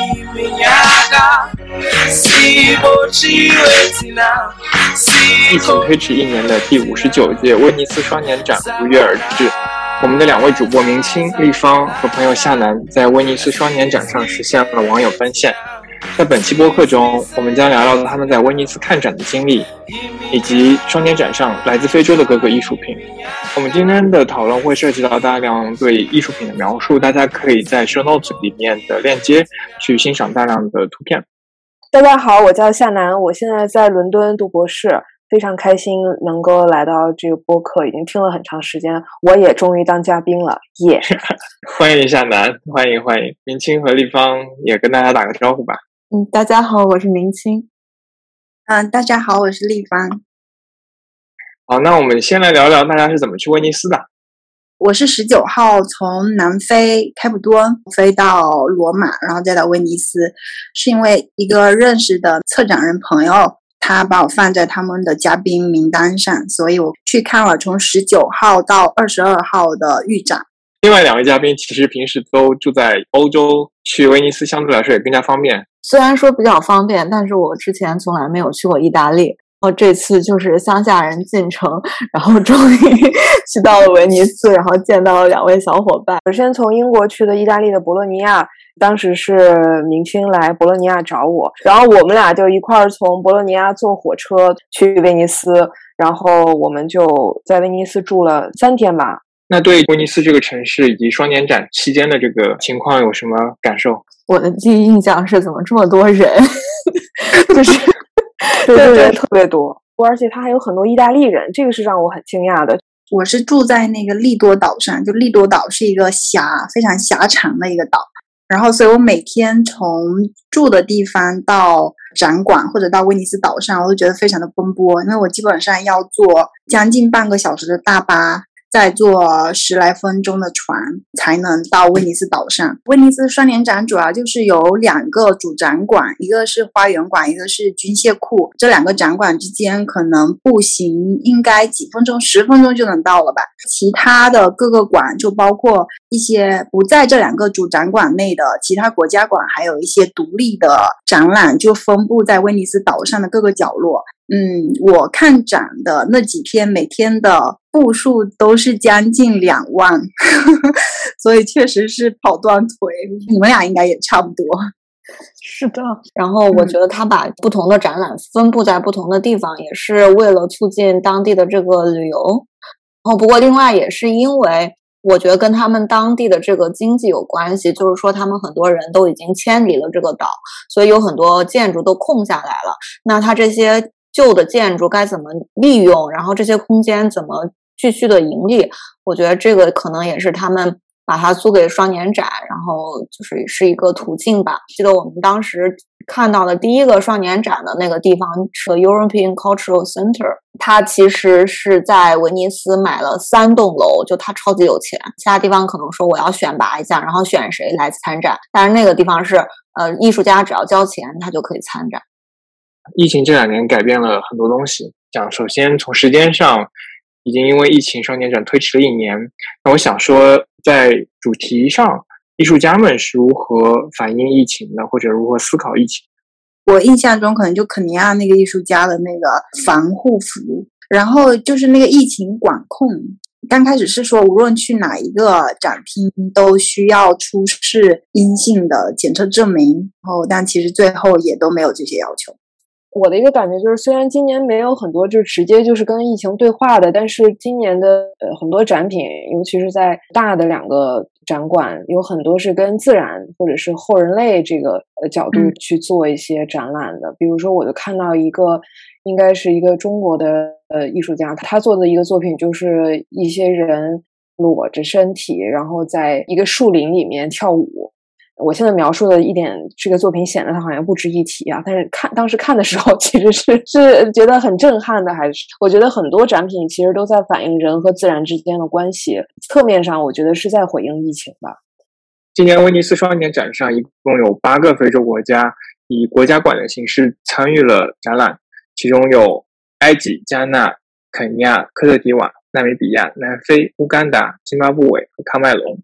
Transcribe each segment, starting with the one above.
Kiminyaga Sibochiwe tina 疫情推迟一年的第五十九届威尼斯双年展如约而至。我们的两位主播明清、立方和朋友夏楠在威尼斯双年展上实现了网友奔现。在本期播客中，我们将聊聊他们在威尼斯看展的经历，以及双年展上来自非洲的各个艺术品。我们今天的讨论会涉及到大量对艺术品的描述，大家可以在 show notes 里面的链接去欣赏大量的图片。大家好，我叫夏楠，我现在在伦敦读博士，非常开心能够来到这个播客，已经听了很长时间，我也终于当嘉宾了，耶！欢迎夏楠，欢迎欢迎，明清和立方也跟大家打个招呼吧。嗯，大家好，我是明清。嗯，大家好，我是丽芳。好，那我们先来聊聊大家是怎么去威尼斯的。我是十九号从南非开普敦飞到罗马，然后再到威尼斯，是因为一个认识的策展人朋友，他把我放在他们的嘉宾名单上，所以我去看了从十九号到二十二号的预展。另外两位嘉宾其实平时都住在欧洲，去威尼斯相对来说也更加方便。虽然说比较方便，但是我之前从来没有去过意大利。然后这次就是乡下人进城，然后终于去到了威尼斯，然后见到了两位小伙伴。首先从英国去的意大利的博洛尼亚，当时是明星来博洛尼亚找我，然后我们俩就一块儿从博洛尼亚坐火车去威尼斯，然后我们就在威尼斯住了三天吧。那对威尼斯这个城市以及双年展期间的这个情况有什么感受？我的第一印象是怎么这么多人，就是对对特别多，而且他还有很多意大利人，这个是让我很惊讶的。我是住在那个利多岛上，就利多岛是一个狭非常狭长的一个岛，然后所以我每天从住的地方到展馆或者到威尼斯岛上，我都觉得非常的奔波，因为我基本上要坐将近半个小时的大巴。再坐十来分钟的船才能到威尼斯岛上。威尼斯双年展主要就是有两个主展馆，一个是花园馆，一个是军械库。这两个展馆之间可能步行应该几分钟、十分钟就能到了吧。其他的各个馆就包括一些不在这两个主展馆内的其他国家馆，还有一些独立的展览，就分布在威尼斯岛上的各个角落。嗯，我看展的那几天，每天的步数都是将近两万，所以确实是跑断腿。你们俩应该也差不多。是的，然后我觉得他把不同的展览分布在不同的地方，也是为了促进当地的这个旅游。然后，不过另外也是因为，我觉得跟他们当地的这个经济有关系，就是说他们很多人都已经迁离了这个岛，所以有很多建筑都空下来了。那他这些。旧的建筑该怎么利用？然后这些空间怎么继续的盈利？我觉得这个可能也是他们把它租给双年展，然后就是是一个途径吧。记得我们当时看到的第一个双年展的那个地方是 European Cultural Center，它其实是在威尼斯买了三栋楼，就他超级有钱。其他地方可能说我要选拔一下，然后选谁来参展，但是那个地方是呃艺术家只要交钱，他就可以参展。疫情这两年改变了很多东西。讲首先从时间上，已经因为疫情双年展推迟了一年。那我想说，在主题上，艺术家们是如何反映疫情的，或者如何思考疫情？我印象中可能就肯尼亚那个艺术家的那个防护服，然后就是那个疫情管控。刚开始是说，无论去哪一个展厅都需要出示阴性的检测证明，然后但其实最后也都没有这些要求。我的一个感觉就是，虽然今年没有很多就直接就是跟疫情对话的，但是今年的呃很多展品，尤其是在大的两个展馆，有很多是跟自然或者是后人类这个呃角度去做一些展览的。比如说，我就看到一个，应该是一个中国的呃艺术家，他做的一个作品，就是一些人裸着身体，然后在一个树林里面跳舞。我现在描述的一点，这个作品显得它好像不值一提啊。但是看当时看的时候，其实是是觉得很震撼的。还是我觉得很多展品其实都在反映人和自然之间的关系。侧面上，我觉得是在回应疫情吧。今年威尼斯双年展上，一共有八个非洲国家以国家馆的形式参与了展览，其中有埃及、加纳、肯尼亚、科特迪瓦、纳米比亚、南非、乌干达、津巴布韦和喀麦隆。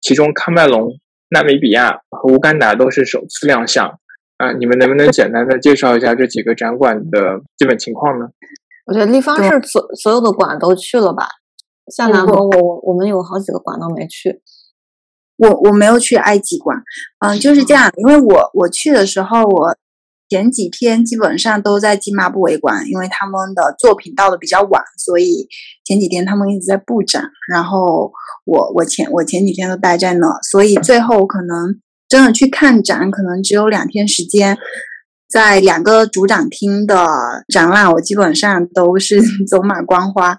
其中，喀麦隆、纳米比亚和乌干达都是首次亮相。啊，你们能不能简单的介绍一下这几个展馆的基本情况呢？我觉得立方是所所有的馆都去了吧？像南和我，我我们有好几个馆都没去。我我没有去埃及馆，嗯，就是这样，因为我我去的时候，我前几天基本上都在津巴布韦馆，因为他们的作品到的比较晚，所以前几天他们一直在布展，然后我我前我前几天都待在那，所以最后可能真的去看展，可能只有两天时间，在两个主展厅的展览，我基本上都是 走马观花，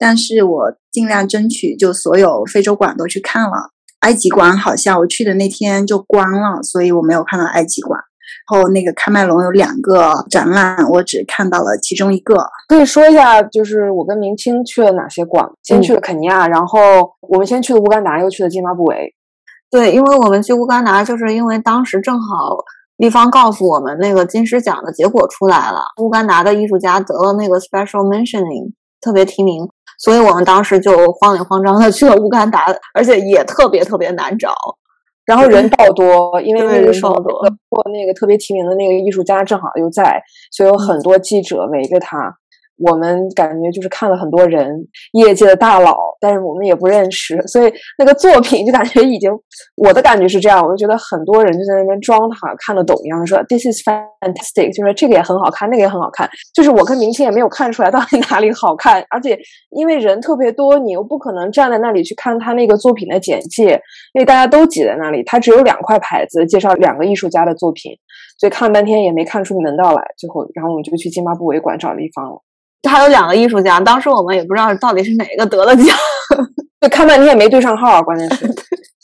但是我尽量争取就所有非洲馆都去看了。埃及馆好像我去的那天就关了，所以我没有看到埃及馆。然后那个喀麦隆有两个展览，我只看到了其中一个。可以说一下，就是我跟明清去了哪些馆？先去了肯尼亚，然后我们先去了乌干达，又去了津巴布韦。对，因为我们去乌干达，就是因为当时正好立方告诉我们那个金狮奖的结果出来了，乌干达的艺术家得了那个 special mentioning 特别提名。所以我们当时就慌里慌张的去了乌干达，而且也特别特别难找，然后人爆多，因为那个时候多，或那个特别提名的那个艺术家正好又在，所以有很多记者围着他。我们感觉就是看了很多人，业界的大佬，但是我们也不认识，所以那个作品就感觉已经，我的感觉是这样，我就觉得很多人就在那边装他看得懂一样，说 This is fantastic，就是这个也很好看，那个也很好看，就是我跟明星也没有看出来到底哪里好看，而且因为人特别多，你又不可能站在那里去看他那个作品的简介，因为大家都挤在那里，他只有两块牌子介绍两个艺术家的作品，所以看了半天也没看出门道来，最后然后我们就去津巴布韦馆找了一方了。还有两个艺术家，当时我们也不知道到底是哪个得了奖，就看半天也没对上号。啊关键是，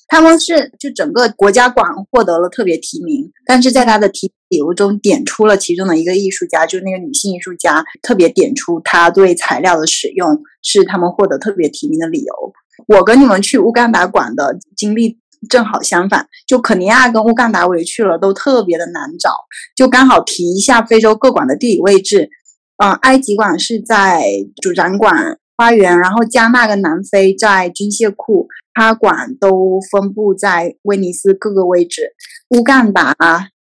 他们是就整个国家馆获得了特别提名，但是在他的提理由中点出了其中的一个艺术家，就是那个女性艺术家，特别点出她对材料的使用是他们获得特别提名的理由。我跟你们去乌干达馆的经历正好相反，就肯尼亚跟乌干达我也去了，都特别的难找。就刚好提一下非洲各馆的地理位置。啊，埃及馆是在主展馆花园，然后加纳跟南非在军械库，它馆都分布在威尼斯各个位置。乌干达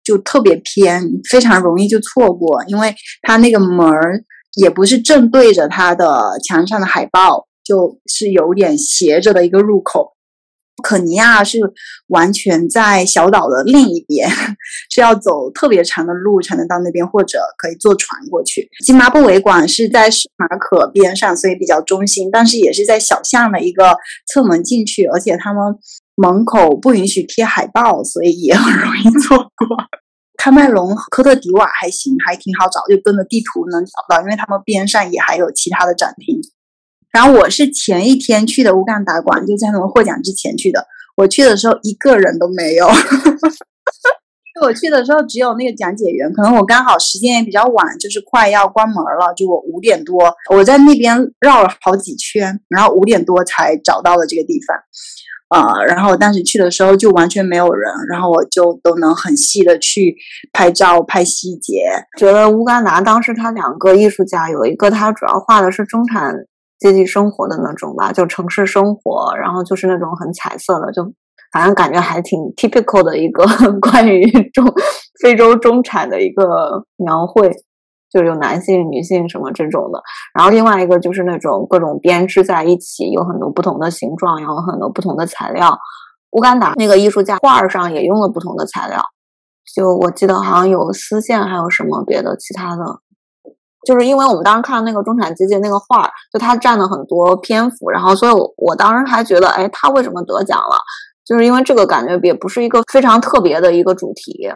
就特别偏，非常容易就错过，因为它那个门儿也不是正对着它的墙上的海报，就是有点斜着的一个入口。肯尼亚是完全在小岛的另一边，是要走特别长的路才能到那边，或者可以坐船过去。津巴布韦馆是在马可边上，所以比较中心，但是也是在小巷的一个侧门进去，而且他们门口不允许贴海报，所以也很容易错过。喀麦隆、科特迪瓦还行，还挺好找，就跟着地图能找到，因为他们边上也还有其他的展厅。然后我是前一天去的乌干达馆，就在他们获奖之前去的。我去的时候一个人都没有，我去的时候只有那个讲解员。可能我刚好时间也比较晚，就是快要关门了，就我五点多，我在那边绕了好几圈，然后五点多才找到了这个地方。呃，然后当时去的时候就完全没有人，然后我就都能很细的去拍照拍细节。觉得乌干达当时他两个艺术家有一个，他主要画的是中产。阶级生活的那种吧，就城市生活，然后就是那种很彩色的，就反正感觉还挺 typical 的一个 关于中非洲中产的一个描绘，就有男性、女性什么这种的。然后另外一个就是那种各种编织在一起，有很多不同的形状，有很多不同的材料。乌干达那个艺术家画上也用了不同的材料，就我记得好像有丝线，还有什么别的其他的。就是因为我们当时看那个中产阶级那个画儿，就他占了很多篇幅，然后所以，我我当时还觉得，哎，他为什么得奖了？就是因为这个感觉也不是一个非常特别的一个主题。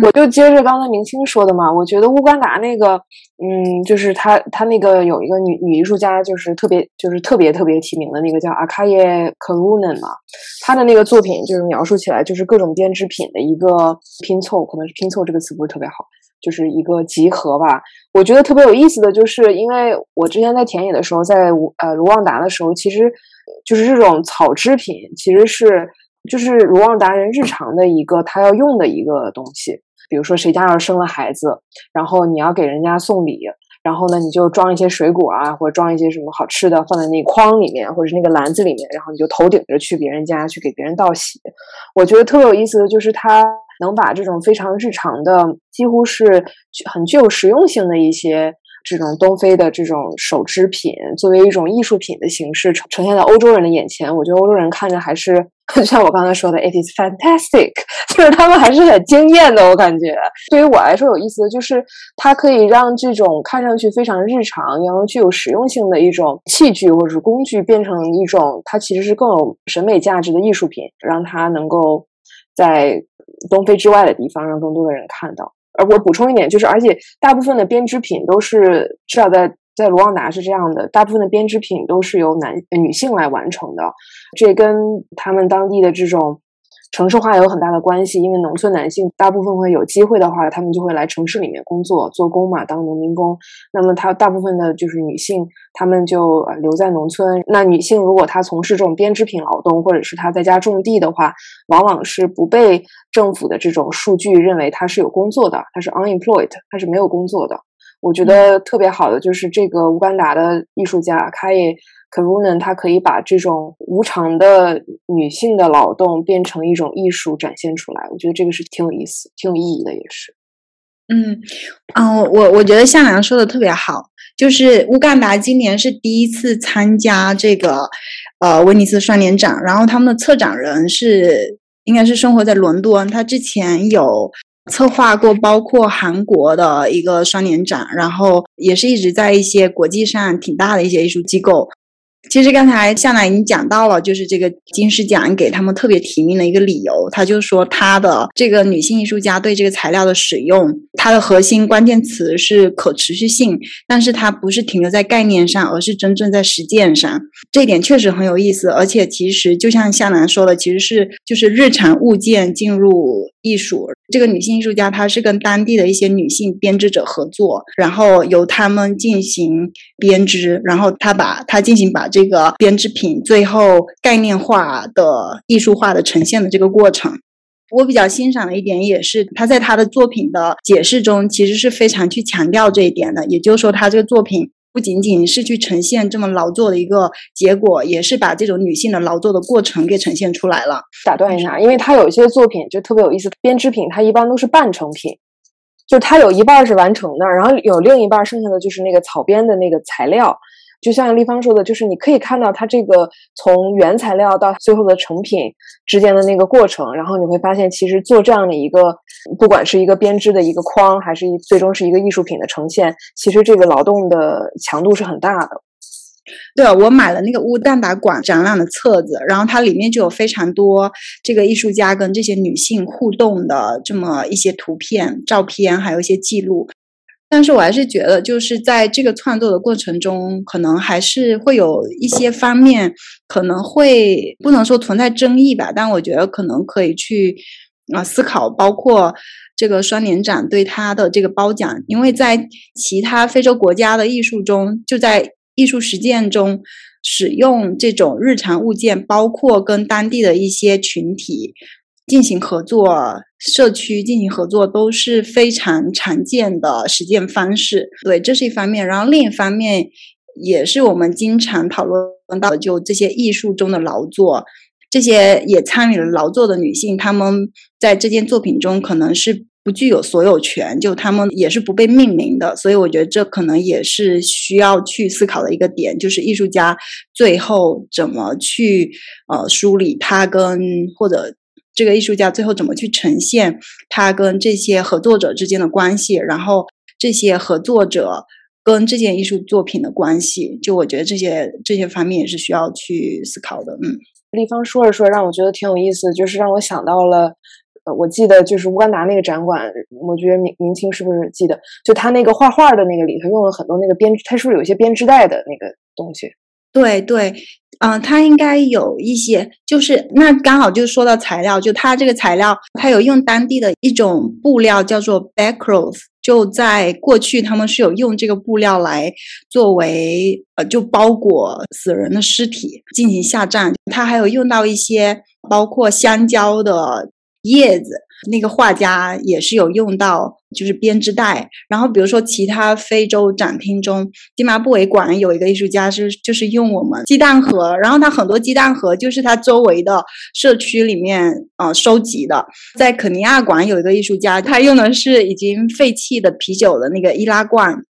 我就接着刚才明清说的嘛，我觉得乌干达那个，嗯，就是他他那个有一个女女艺术家，就是特别就是特别特别提名的那个叫阿卡耶克鲁嫩嘛，他的那个作品就是描述起来就是各种编织品的一个拼凑，可能是拼凑这个词不是特别好。就是一个集合吧，我觉得特别有意思的就是，因为我之前在田野的时候，在呃卢旺达的时候，其实就是这种草织品，其实是就是卢旺达人日常的一个他要用的一个东西。比如说谁家要生了孩子，然后你要给人家送礼，然后呢，你就装一些水果啊，或者装一些什么好吃的放在那筐里面，或者是那个篮子里面，然后你就头顶着去别人家去给别人道喜。我觉得特别有意思的就是他能把这种非常日常的，几乎是很具有实用性的一些。这种东非的这种手织品，作为一种艺术品的形式呈呈现在欧洲人的眼前，我觉得欧洲人看着还是就 像我刚才说的，it is fantastic，就是他们还是很惊艳的。我感觉对于我来说有意思的就是，它可以让这种看上去非常日常、然后具有实用性的一种器具或者是工具，变成一种它其实是更有审美价值的艺术品，让它能够在东非之外的地方让更多的人看到。而，我补充一点，就是而且大部分的编织品都是至少在在卢旺达是这样的，大部分的编织品都是由男女性来完成的，这跟他们当地的这种。城市化有很大的关系，因为农村男性大部分会有机会的话，他们就会来城市里面工作做工嘛，当农民工。那么他大部分的就是女性，他们就留在农村。那女性如果她从事这种编织品劳动，或者是她在家种地的话，往往是不被政府的这种数据认为她是有工作的，她是 unemployed，她是没有工作的。我觉得特别好的就是这个乌干达的艺术家卡耶。K a r u n 他可以把这种无偿的女性的劳动变成一种艺术展现出来，我觉得这个是挺有意思、挺有意义的，也是。嗯，嗯，我我觉得向阳说的特别好，就是乌干达今年是第一次参加这个呃威尼斯双年展，然后他们的策展人是应该是生活在伦敦，他之前有策划过包括韩国的一个双年展，然后也是一直在一些国际上挺大的一些艺术机构。其实刚才向南已经讲到了，就是这个金狮奖给他们特别提名的一个理由，他就说他的这个女性艺术家对这个材料的使用，它的核心关键词是可持续性，但是它不是停留在概念上，而是真正在实践上，这一点确实很有意思。而且其实就像向南说的，其实是就是日常物件进入艺术。这个女性艺术家她是跟当地的一些女性编织者合作，然后由他们进行编织，然后她把她进行把这个编织品最后概念化的艺术化的呈现的这个过程，我比较欣赏的一点也是他在他的作品的解释中，其实是非常去强调这一点的。也就是说，他这个作品不仅仅是去呈现这么劳作的一个结果，也是把这种女性的劳作的过程给呈现出来了。打断一下，因为他有一些作品就特别有意思，编织品它一般都是半成品，就它有一半是完成的，然后有另一半剩下的就是那个草编的那个材料。就像立方说的，就是你可以看到它这个从原材料到最后的成品之间的那个过程，然后你会发现，其实做这样的一个，不管是一个编织的一个框，还是一最终是一个艺术品的呈现，其实这个劳动的强度是很大的。对我买了那个乌蛋白馆展览的册子，然后它里面就有非常多这个艺术家跟这些女性互动的这么一些图片、照片，还有一些记录。但是我还是觉得，就是在这个创作的过程中，可能还是会有一些方面可能会不能说存在争议吧。但我觉得可能可以去啊思考，包括这个双年展对他的这个褒奖，因为在其他非洲国家的艺术中，就在艺术实践中使用这种日常物件，包括跟当地的一些群体。进行合作，社区进行合作都是非常常见的实践方式。对，这是一方面。然后另一方面，也是我们经常讨论到，就这些艺术中的劳作，这些也参与了劳作的女性，她们在这件作品中可能是不具有所有权，就她们也是不被命名的。所以，我觉得这可能也是需要去思考的一个点，就是艺术家最后怎么去呃梳理他跟或者。这个艺术家最后怎么去呈现他跟这些合作者之间的关系，然后这些合作者跟这件艺术作品的关系，就我觉得这些这些方面也是需要去思考的。嗯，立方说着说，让我觉得挺有意思，就是让我想到了，呃，我记得就是乌干达那个展馆，我觉得明明清是不是记得，就他那个画画的那个里头用了很多那个编，他是不是有一些编织袋的那个东西？对对。嗯，它应该有一些，就是那刚好就说到材料，就它这个材料，它有用当地的一种布料叫做 backcloth，就在过去他们是有用这个布料来作为呃，就包裹死人的尸体进行下葬。它还有用到一些包括香蕉的叶子，那个画家也是有用到就是编织袋。然后比如说其他非洲展厅中，津巴布韦馆有一个艺术家是就是用我们鸡蛋盒，然后他很多鸡蛋盒就是他周围的社区里面呃收集的。在肯尼亚馆有一个艺术家，他用的是已经废弃的啤酒的那个易拉罐。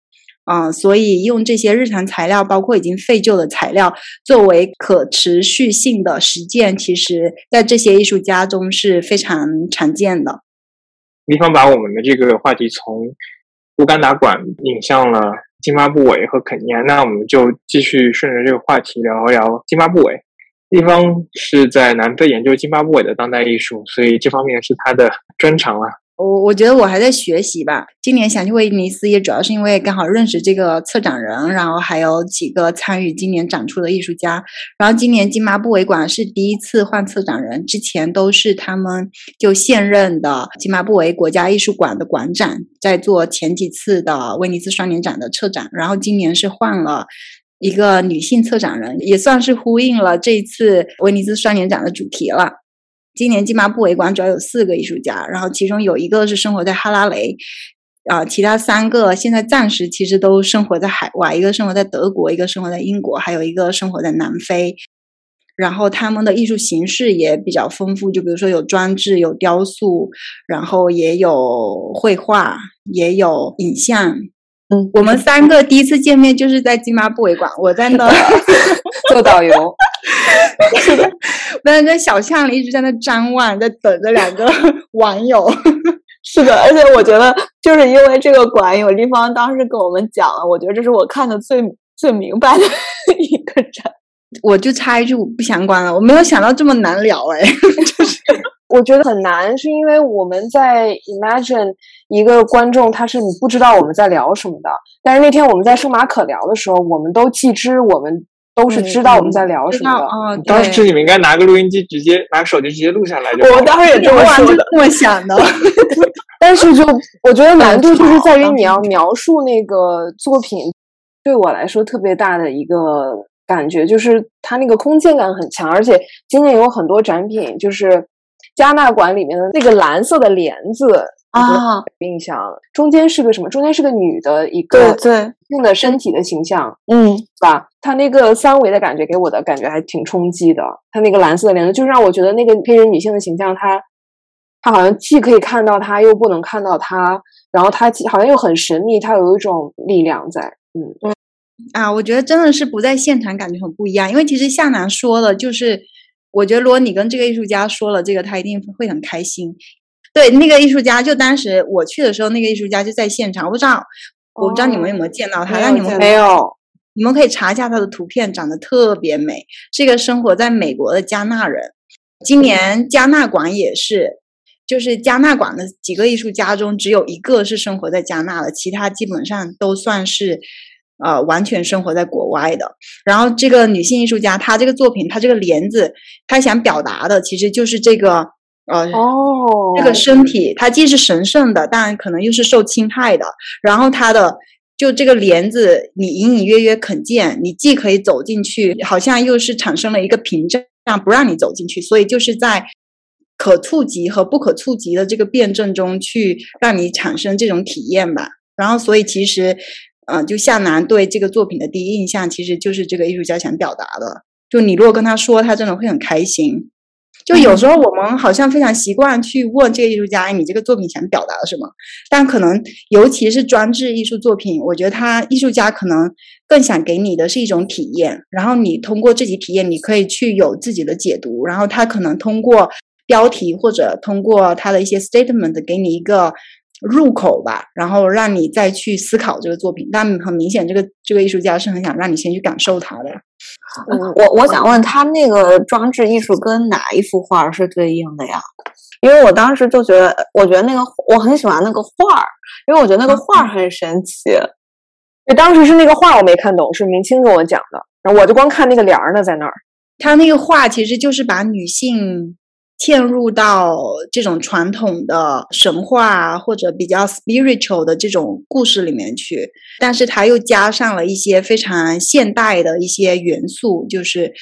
嗯，所以用这些日常材料，包括已经废旧的材料，作为可持续性的实践，其实在这些艺术家中是非常常见的。立方把我们的这个话题从乌干达馆引向了津巴布韦和肯尼亚，那我们就继续顺着这个话题聊一聊津巴布韦。立方是在南非研究津巴布韦的当代艺术，所以这方面是他的专长了。我我觉得我还在学习吧。今年想去威尼斯，也主要是因为刚好认识这个策展人，然后还有几个参与今年展出的艺术家。然后今年津巴布韦馆是第一次换策展人，之前都是他们就现任的津巴布韦国家艺术馆的馆长在做前几次的威尼斯双年展的策展。然后今年是换了一个女性策展人，也算是呼应了这一次威尼斯双年展的主题了。今年金马布韦馆主要有四个艺术家，然后其中有一个是生活在哈拉雷，啊，其他三个现在暂时其实都生活在海外，一个生活在德国，一个生活在英国，还有一个生活在南非。然后他们的艺术形式也比较丰富，就比如说有装置、有雕塑，然后也有绘画，也有影像。嗯，我们三个第一次见面就是在金马布韦馆，我在那 做导游。是的，我在那小巷里一直在那张望，在等着两个 网友。是的，而且我觉得就是因为这个馆，有地方当时跟我们讲了，我觉得这是我看的最最明白的一个展。我就插一句我不相关了，我没有想到这么难聊哎，就是我觉得很难，是因为我们在 imagine 一个观众，他是你不知道我们在聊什么的。但是那天我们在圣马可聊的时候，我们都既知我们。都是知道我们在聊什么的。哦，当时你们应该拿个录音机，直接拿手机直接录下来就。我们当时也这么说的，这么想的。但是就我觉得难度就是在于你要描述那个作品，对我来说特别大的一个感觉就是它那个空间感很强，而且今年有很多展品，就是加纳馆里面的那个蓝色的帘子。啊，印象中间是个什么？中间是个女的一个对对用的身体的形象，嗯，吧？它那个三维的感觉给我的感觉还挺冲击的。它那个蓝色的帘子，就让我觉得那个黑人女性的形象，她她好像既可以看到她，又不能看到她，然后她好像又很神秘，她有一种力量在。嗯啊，我觉得真的是不在现场感觉很不一样，因为其实夏楠说了，就是我觉得如果你跟这个艺术家说了这个，他一定会很开心。对，那个艺术家就当时我去的时候，那个艺术家就在现场。我不知道，我不知道你们有没有见到他，但你们没有，你们可以查一下他的图片，长得特别美，是一个生活在美国的加纳人。今年加纳馆也是，就是加纳馆的几个艺术家中，只有一个是生活在加纳的，其他基本上都算是呃完全生活在国外的。然后这个女性艺术家，她这个作品，她这个帘子，她想表达的其实就是这个。呃哦，这个身体它既是神圣的，但可能又是受侵害的。然后她的就这个帘子，你隐隐约约可见，你既可以走进去，好像又是产生了一个屏障，不让你走进去。所以就是在可触及和不可触及的这个辩证中去让你产生这种体验吧。然后，所以其实，嗯，就夏楠对这个作品的第一印象，其实就是这个艺术家想表达的。就你如果跟他说，他真的会很开心。就有时候我们好像非常习惯去问这个艺术家，你这个作品想表达什么？但可能尤其是装置艺术作品，我觉得他艺术家可能更想给你的是一种体验，然后你通过自己体验，你可以去有自己的解读，然后他可能通过标题或者通过他的一些 statement 给你一个。入口吧，然后让你再去思考这个作品。但很明显，这个这个艺术家是很想让你先去感受它的。我我想问他那个装置艺术跟哪一幅画是对应的呀？因为我当时就觉得，我觉得那个我很喜欢那个画儿，因为我觉得那个画儿很神奇。当时是那个画我没看懂，是明清跟我讲的，然后我就光看那个帘儿呢，在那儿。他那个画其实就是把女性。嵌入到这种传统的神话或者比较 spiritual 的这种故事里面去，但是它又加上了一些非常现代的一些元素，就是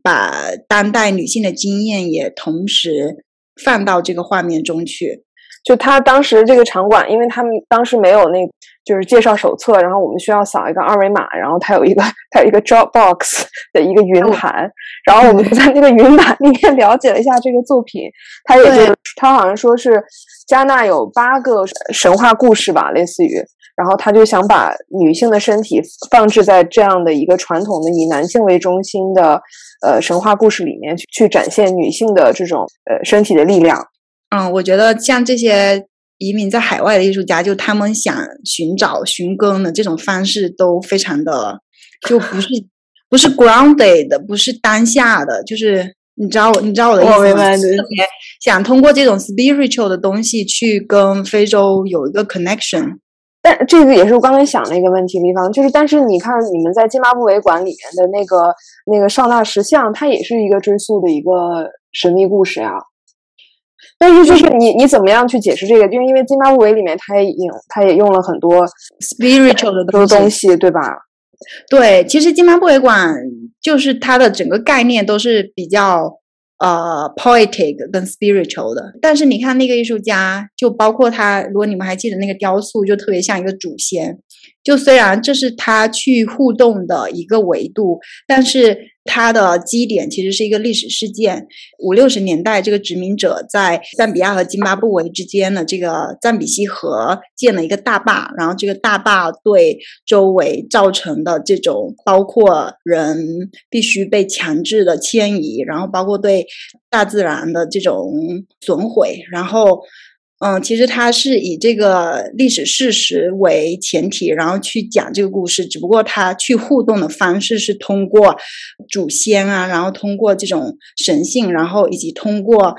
把当代女性的经验也同时放到这个画面中去。就他当时这个场馆，因为他们当时没有那，就是介绍手册，然后我们需要扫一个二维码，然后它有一个它有一个 Dropbox 的一个云盘，然后我们就在那个云盘里面了解了一下这个作品。它也就它好像说是加纳有八个神话故事吧，类似于，然后他就想把女性的身体放置在这样的一个传统的以男性为中心的呃神话故事里面去去展现女性的这种呃身体的力量。嗯，我觉得像这些移民在海外的艺术家，就他们想寻找寻根的这种方式都非常的，就不是不是 grounded 的，不是当下的，就是你知道你知道我的意思吗？特别想通过这种 spiritual 的东西去跟非洲有一个 connection。但这个也是我刚才想的一个问题地方，就是但是你看你们在津巴布韦馆里面的那个那个少纳石像，它也是一个追溯的一个神秘故事呀。但是就是你你怎么样去解释这个？就是因为津巴布韦里面他也用他也用了很多 spiritual 的东西，对吧？对，其实津巴布韦馆就是它的整个概念都是比较呃 poetic 跟 spiritual 的。但是你看那个艺术家，就包括他，如果你们还记得那个雕塑，就特别像一个祖先。就虽然这是他去互动的一个维度，但是。它的基点其实是一个历史事件，五六十年代，这个殖民者在赞比亚和津巴布韦之间的这个赞比西河建了一个大坝，然后这个大坝对周围造成的这种，包括人必须被强制的迁移，然后包括对大自然的这种损毁，然后。嗯，其实它是以这个历史事实为前提，然后去讲这个故事。只不过它去互动的方式是通过祖先啊，然后通过这种神性，然后以及通过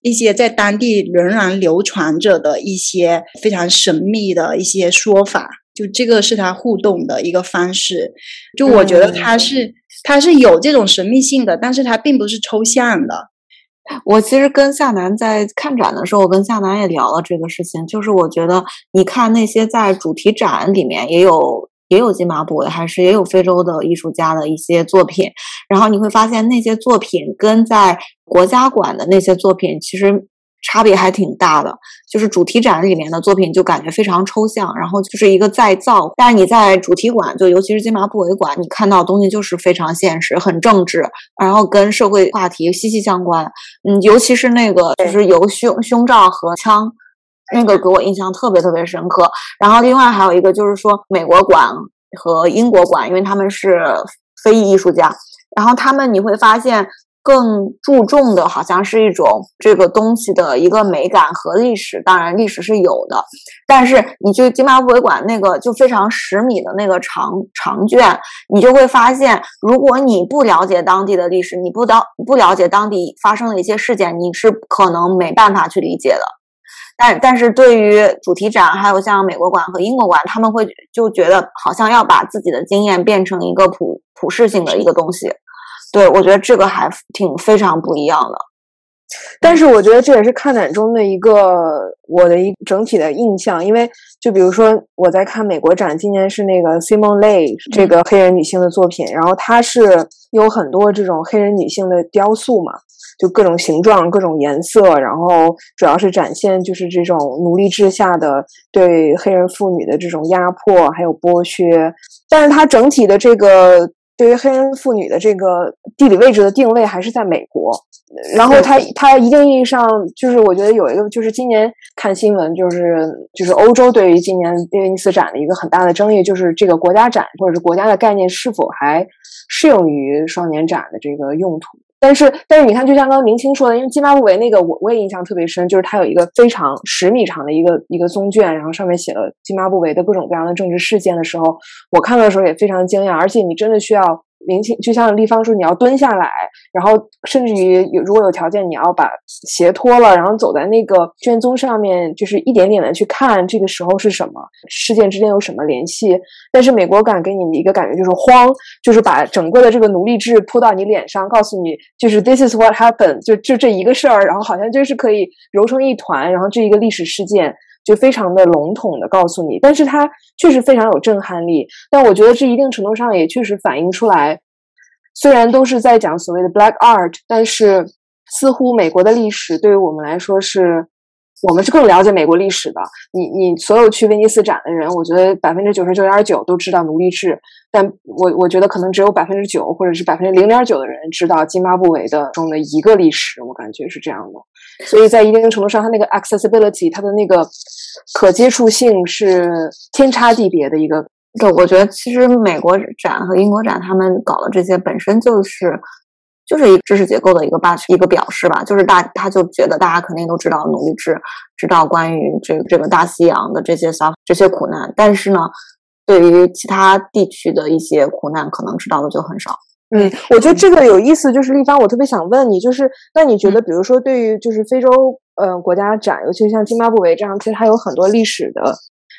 一些在当地仍然流传着的一些非常神秘的一些说法。就这个是它互动的一个方式。就我觉得它是它是有这种神秘性的，但是它并不是抽象的。我其实跟夏楠在看展的时候，我跟夏楠也聊了这个事情。就是我觉得，你看那些在主题展里面也有也有津马布韦，还是也有非洲的艺术家的一些作品，然后你会发现那些作品跟在国家馆的那些作品其实。差别还挺大的，就是主题展里面的作品就感觉非常抽象，然后就是一个再造。但是你在主题馆，就尤其是金麻布韦馆，你看到东西就是非常现实、很政治，然后跟社会话题息息相关。嗯，尤其是那个就是由胸胸罩和枪，那个给我印象特别特别深刻。然后另外还有一个就是说美国馆和英国馆，因为他们是非裔艺术家，然后他们你会发现。更注重的好像是一种这个东西的一个美感和历史，当然历史是有的，但是你去津巴布韦馆那个就非常十米的那个长长卷，你就会发现，如果你不了解当地的历史，你不当不了解当地发生的一些事件，你是可能没办法去理解的。但但是对于主题展，还有像美国馆和英国馆，他们会就觉得好像要把自己的经验变成一个普普世性的一个东西。对，我觉得这个还挺非常不一样的，但是我觉得这也是看展中的一个我的一整体的印象，因为就比如说我在看美国展，今年是那个 Simone Lay 这个黑人女性的作品，然后它是有很多这种黑人女性的雕塑嘛，就各种形状、各种颜色，然后主要是展现就是这种奴隶制下的对黑人妇女的这种压迫还有剥削，但是它整体的这个。对于黑人妇女的这个地理位置的定位还是在美国，然后它它一定意义上就是我觉得有一个就是今年看新闻就是就是欧洲对于今年威尼斯展的一个很大的争议就是这个国家展或者是国家的概念是否还适用于双年展的这个用途。但是，但是你看，就像刚刚明清说的，因为津巴布韦那个，我我也印象特别深，就是它有一个非常十米长的一个一个宗卷，然后上面写了津巴布韦的各种各样的政治事件的时候，我看到的时候也非常惊讶，而且你真的需要。明清就像立方说，你要蹲下来，然后甚至于有如果有条件，你要把鞋脱了，然后走在那个卷宗上面，就是一点点的去看这个时候是什么事件之间有什么联系。但是美国感给你的一个感觉就是慌，就是把整个的这个奴隶制扑到你脸上，告诉你就是 this is what happened，就就这一个事儿，然后好像就是可以揉成一团，然后这一个历史事件。就非常的笼统的告诉你，但是它确实非常有震撼力。但我觉得这一定程度上也确实反映出来，虽然都是在讲所谓的 black art，但是似乎美国的历史对于我们来说是。我们是更了解美国历史的。你你所有去威尼斯展的人，我觉得百分之九十九点九都知道奴隶制，但我我觉得可能只有百分之九或者是百分之零点九的人知道津巴布韦的中的一个历史。我感觉是这样的。所以在一定程度上，它那个 accessibility，它的那个可接触性是天差地别的一个。对，我觉得其实美国展和英国展他们搞的这些本身就是。就是一知识结构的一个霸一个表示吧，就是大他就觉得大家肯定都知道奴隶制，知道关于这个这个大西洋的这些 s 这些苦难，但是呢，对于其他地区的一些苦难，可能知道的就很少。嗯，我觉得这个有意思，就是立方，我特别想问你，就是那你觉得，比如说对于就是非洲呃国家展，尤其像津巴布韦这样，其实它有很多历史的。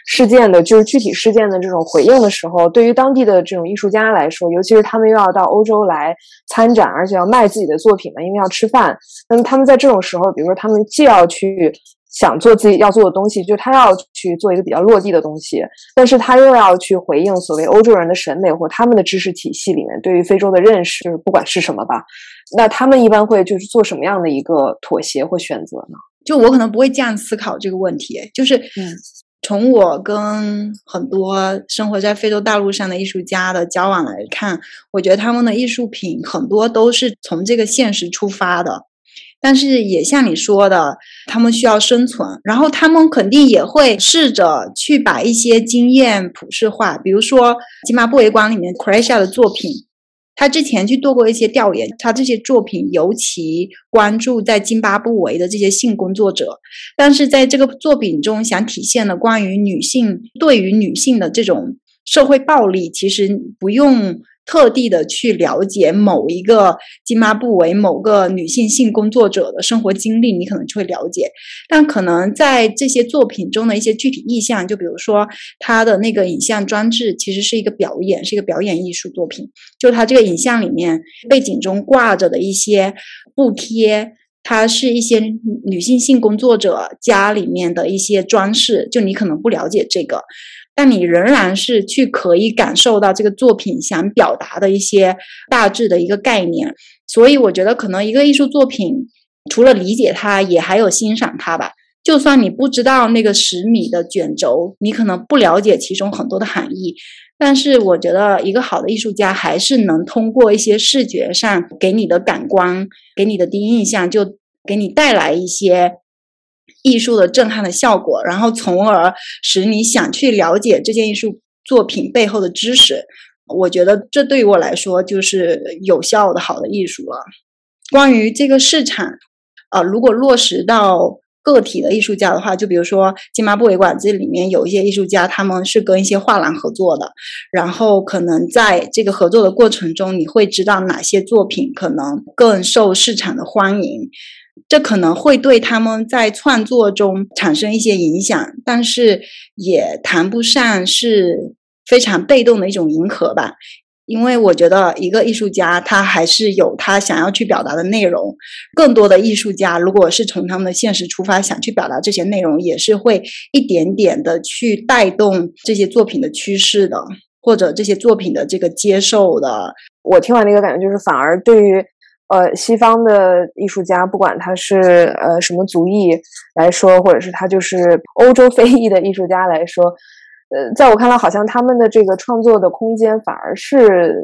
事件的，就是具体事件的这种回应的时候，对于当地的这种艺术家来说，尤其是他们又要到欧洲来参展，而且要卖自己的作品嘛，因为要吃饭。那么他们在这种时候，比如说他们既要去想做自己要做的东西，就他要去做一个比较落地的东西，但是他又要去回应所谓欧洲人的审美或他们的知识体系里面对于非洲的认识，就是不管是什么吧。那他们一般会就是做什么样的一个妥协或选择呢？就我可能不会这样思考这个问题，就是嗯。从我跟很多生活在非洲大陆上的艺术家的交往来看，我觉得他们的艺术品很多都是从这个现实出发的，但是也像你说的，他们需要生存，然后他们肯定也会试着去把一些经验普世化，比如说吉马布韦馆里面 c r a s h a 的作品。他之前去做过一些调研，他这些作品尤其关注在津巴布韦的这些性工作者，但是在这个作品中想体现的关于女性对于女性的这种社会暴力，其实不用。特地的去了解某一个津巴布韦某个女性性工作者的生活经历，你可能就会了解。但可能在这些作品中的一些具体意象，就比如说他的那个影像装置，其实是一个表演，是一个表演艺术作品。就他这个影像里面背景中挂着的一些布贴，它是一些女性性工作者家里面的一些装饰。就你可能不了解这个。但你仍然是去可以感受到这个作品想表达的一些大致的一个概念，所以我觉得可能一个艺术作品除了理解它，也还有欣赏它吧。就算你不知道那个十米的卷轴，你可能不了解其中很多的含义，但是我觉得一个好的艺术家还是能通过一些视觉上给你的感官、给你的第一印象，就给你带来一些。艺术的震撼的效果，然后从而使你想去了解这件艺术作品背后的知识。我觉得这对于我来说就是有效的好的艺术了。关于这个市场，呃，如果落实到个体的艺术家的话，就比如说津巴布韦馆这里面有一些艺术家，他们是跟一些画廊合作的，然后可能在这个合作的过程中，你会知道哪些作品可能更受市场的欢迎。这可能会对他们在创作中产生一些影响，但是也谈不上是非常被动的一种迎合吧。因为我觉得一个艺术家他还是有他想要去表达的内容。更多的艺术家如果是从他们的现实出发想去表达这些内容，也是会一点点的去带动这些作品的趋势的，或者这些作品的这个接受的。我听完那个感觉就是，反而对于。呃，西方的艺术家，不管他是呃什么族裔来说，或者是他就是欧洲非裔的艺术家来说，呃，在我看来，好像他们的这个创作的空间反而是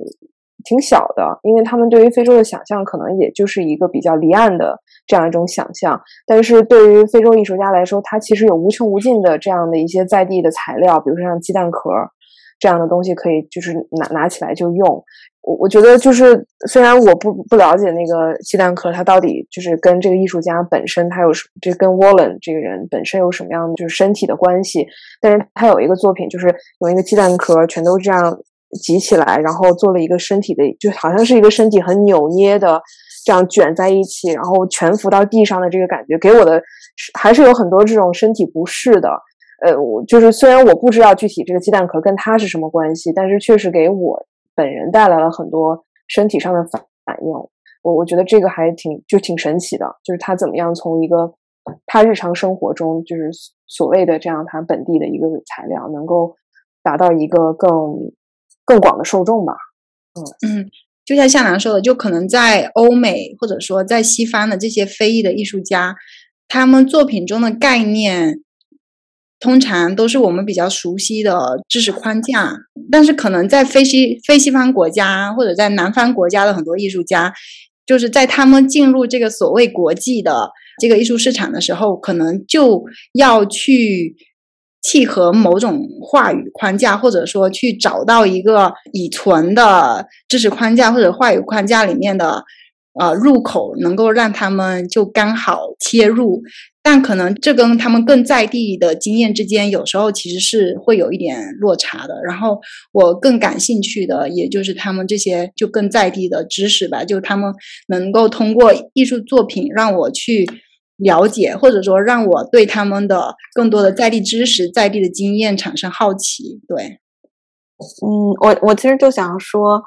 挺小的，因为他们对于非洲的想象可能也就是一个比较离岸的这样一种想象。但是对于非洲艺术家来说，他其实有无穷无尽的这样的一些在地的材料，比如说像鸡蛋壳这样的东西，可以就是拿拿起来就用。我我觉得就是，虽然我不不了解那个鸡蛋壳，它到底就是跟这个艺术家本身，他有什这跟 Wallen 这个人本身有什么样的就是身体的关系？但是他有一个作品，就是用一个鸡蛋壳全都这样挤起来，然后做了一个身体的，就好像是一个身体很扭捏的这样卷在一起，然后蜷伏到地上的这个感觉，给我的还是有很多这种身体不适的。呃，我就是虽然我不知道具体这个鸡蛋壳跟他是什么关系，但是确实给我。本人带来了很多身体上的反反应，我我觉得这个还挺就挺神奇的，就是他怎么样从一个他日常生活中就是所谓的这样他本地的一个材料，能够达到一个更更广的受众吧。嗯嗯，就像夏楠说的，就可能在欧美或者说在西方的这些非裔的艺术家，他们作品中的概念。通常都是我们比较熟悉的知识框架，但是可能在非西非西方国家或者在南方国家的很多艺术家，就是在他们进入这个所谓国际的这个艺术市场的时候，可能就要去契合某种话语框架，或者说去找到一个已存的知识框架或者话语框架里面的呃入口，能够让他们就刚好切入。但可能这跟他们更在地的经验之间，有时候其实是会有一点落差的。然后我更感兴趣的，也就是他们这些就更在地的知识吧，就他们能够通过艺术作品让我去了解，或者说让我对他们的更多的在地知识、在地的经验产生好奇。对，嗯，我我其实就想说。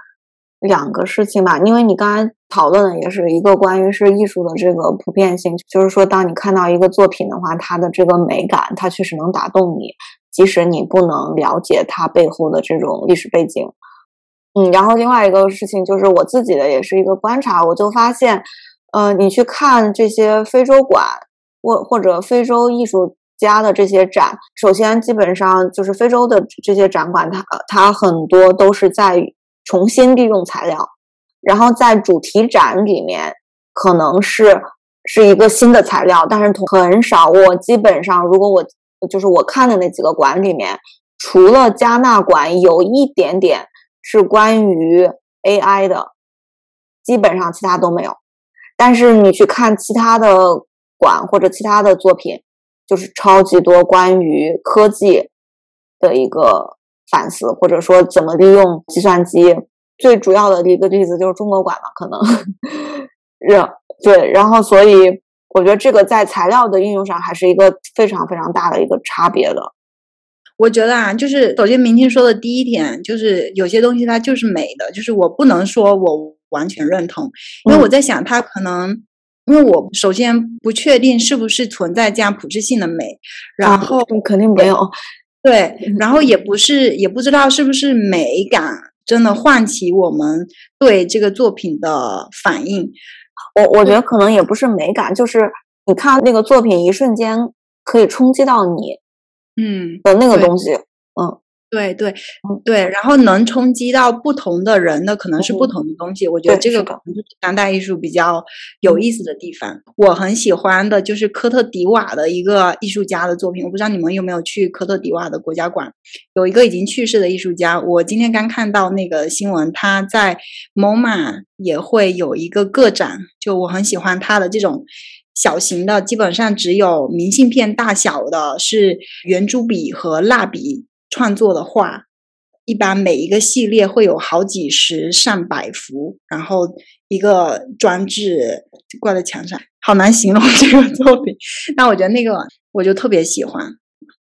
两个事情吧，因为你刚才讨论的也是一个关于是艺术的这个普遍性，就是说，当你看到一个作品的话，它的这个美感，它确实能打动你，即使你不能了解它背后的这种历史背景。嗯，然后另外一个事情就是我自己的也是一个观察，我就发现，呃，你去看这些非洲馆或或者非洲艺术家的这些展，首先基本上就是非洲的这些展馆，它它很多都是在。重新利用材料，然后在主题展里面可能是是一个新的材料，但是很少。我基本上，如果我就是我看的那几个馆里面，除了加纳馆有一点点是关于 AI 的，基本上其他都没有。但是你去看其他的馆或者其他的作品，就是超级多关于科技的一个。反思，或者说怎么利用计算机，最主要的一个例子就是中国馆嘛，可能，让对，然后所以我觉得这个在材料的应用上还是一个非常非常大的一个差别的。我觉得啊，就是首先明清说的第一点，就是有些东西它就是美的，就是我不能说我完全认同，因为我在想它可能，因为我首先不确定是不是存在这样普适性的美，然后肯定没有。对，然后也不是，也不知道是不是美感真的唤起我们对这个作品的反应。我我觉得可能也不是美感，就是你看那个作品，一瞬间可以冲击到你，嗯的那个东西，嗯。对对对，然后能冲击到不同的人的可能是不同的东西，我觉得这个可能是当代艺术比较有意思的地方。我很喜欢的就是科特迪瓦的一个艺术家的作品，我不知道你们有没有去科特迪瓦的国家馆，有一个已经去世的艺术家，我今天刚看到那个新闻，他在 MoMA 也会有一个个展，就我很喜欢他的这种小型的，基本上只有明信片大小的，是圆珠笔和蜡笔。创作的画，一般每一个系列会有好几十上百幅，然后一个装置挂在墙上，好难形容这个作品。那我觉得那个我就特别喜欢。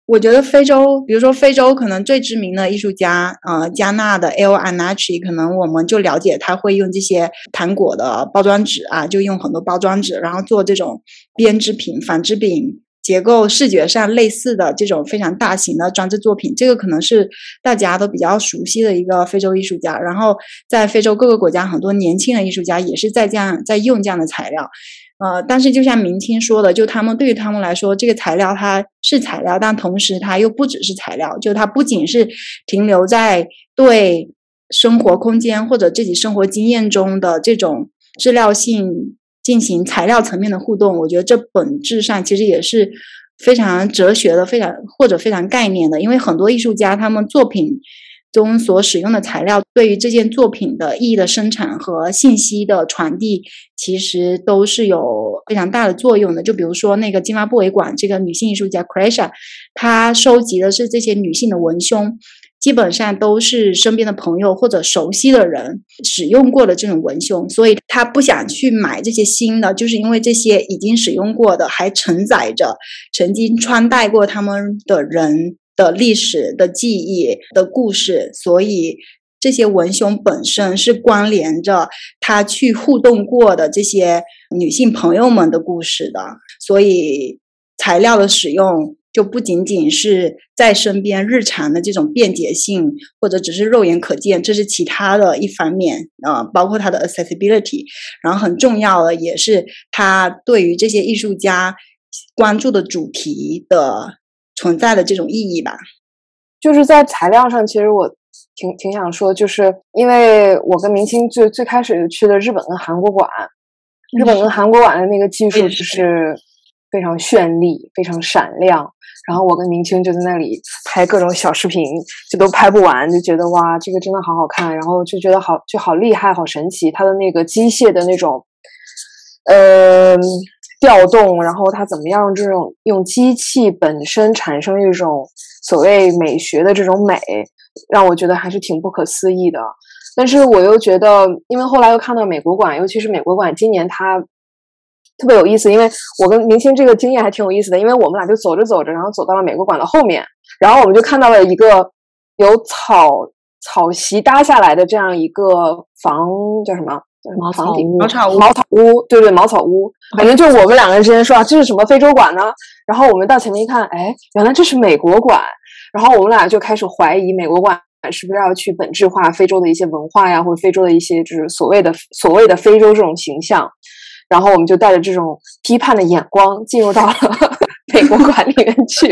我觉得非洲，比如说非洲，可能最知名的艺术家，呃，加纳的 El Anachi，可能我们就了解他会用这些糖果的包装纸啊，就用很多包装纸，然后做这种编织品、纺织品。结构视觉上类似的这种非常大型的装置作品，这个可能是大家都比较熟悉的一个非洲艺术家。然后在非洲各个国家，很多年轻的艺术家也是在这样在用这样的材料。呃，但是就像明清说的，就他们对于他们来说，这个材料它是材料，但同时它又不只是材料，就它不仅是停留在对生活空间或者自己生活经验中的这种质料性。进行材料层面的互动，我觉得这本质上其实也是非常哲学的，非常或者非常概念的。因为很多艺术家他们作品中所使用的材料，对于这件作品的意义的生产和信息的传递，其实都是有非常大的作用的。就比如说那个津巴布韦馆这个女性艺术家 c r a s h a 她收集的是这些女性的文胸。基本上都是身边的朋友或者熟悉的人使用过的这种文胸，所以他不想去买这些新的，就是因为这些已经使用过的还承载着曾经穿戴过他们的人的历史的记忆的故事，所以这些文胸本身是关联着他去互动过的这些女性朋友们的故事的，所以材料的使用。就不仅仅是在身边日常的这种便捷性，或者只是肉眼可见，这是其他的一方面啊、呃包括它的 accessibility，然后很重要的也是它对于这些艺术家关注的主题的存在的这种意义吧。就是在材料上，其实我挺挺想说，就是因为我跟明星最最开始去的日本跟韩国馆，日本跟韩国馆的那个技术就是是非常绚丽、非常闪亮。然后我跟明星就在那里拍各种小视频，就都拍不完，就觉得哇，这个真的好好看，然后就觉得好就好厉害、好神奇，它的那个机械的那种，呃，调动，然后它怎么样这种用机器本身产生一种所谓美学的这种美，让我觉得还是挺不可思议的。但是我又觉得，因为后来又看到美国馆，尤其是美国馆今年它特别有意思，因为我跟明星这个经验还挺有意思的，因为我们俩就走着走着，然后走到了美国馆的后面，然后我们就看到了一个由草草席搭下来的这样一个房，叫什么？叫什么茅草房顶屋茅草屋茅草屋，对对，茅草屋。反正就是我们两个人之间说啊，这是什么非洲馆呢？然后我们到前面一看，哎，原来这是美国馆。然后我们俩就开始怀疑美国馆是不是要去本质化非洲的一些文化呀，或者非洲的一些就是所谓的所谓的非洲这种形象。然后我们就带着这种批判的眼光进入到了 美国馆里面去，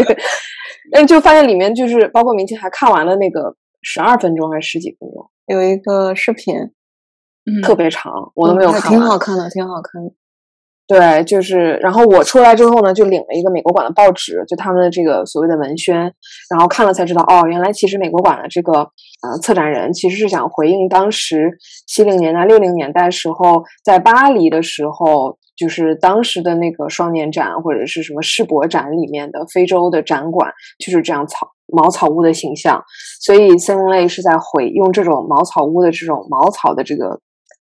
嗯，就发现里面就是包括明星还看完了那个十二分钟还是十几分钟，有一个视频，嗯，特别长，我都没有看完。挺好看的，挺好看的。对，就是，然后我出来之后呢，就领了一个美国馆的报纸，就他们的这个所谓的文宣，然后看了才知道，哦，原来其实美国馆的这个呃策展人其实是想回应当时七零年代、六零年代时候在巴黎的时候，就是当时的那个双年展或者是什么世博展里面的非洲的展馆，就是这样草茅草屋的形象，所以 Seven Lay 是在回用这种茅草屋的这种茅草的这个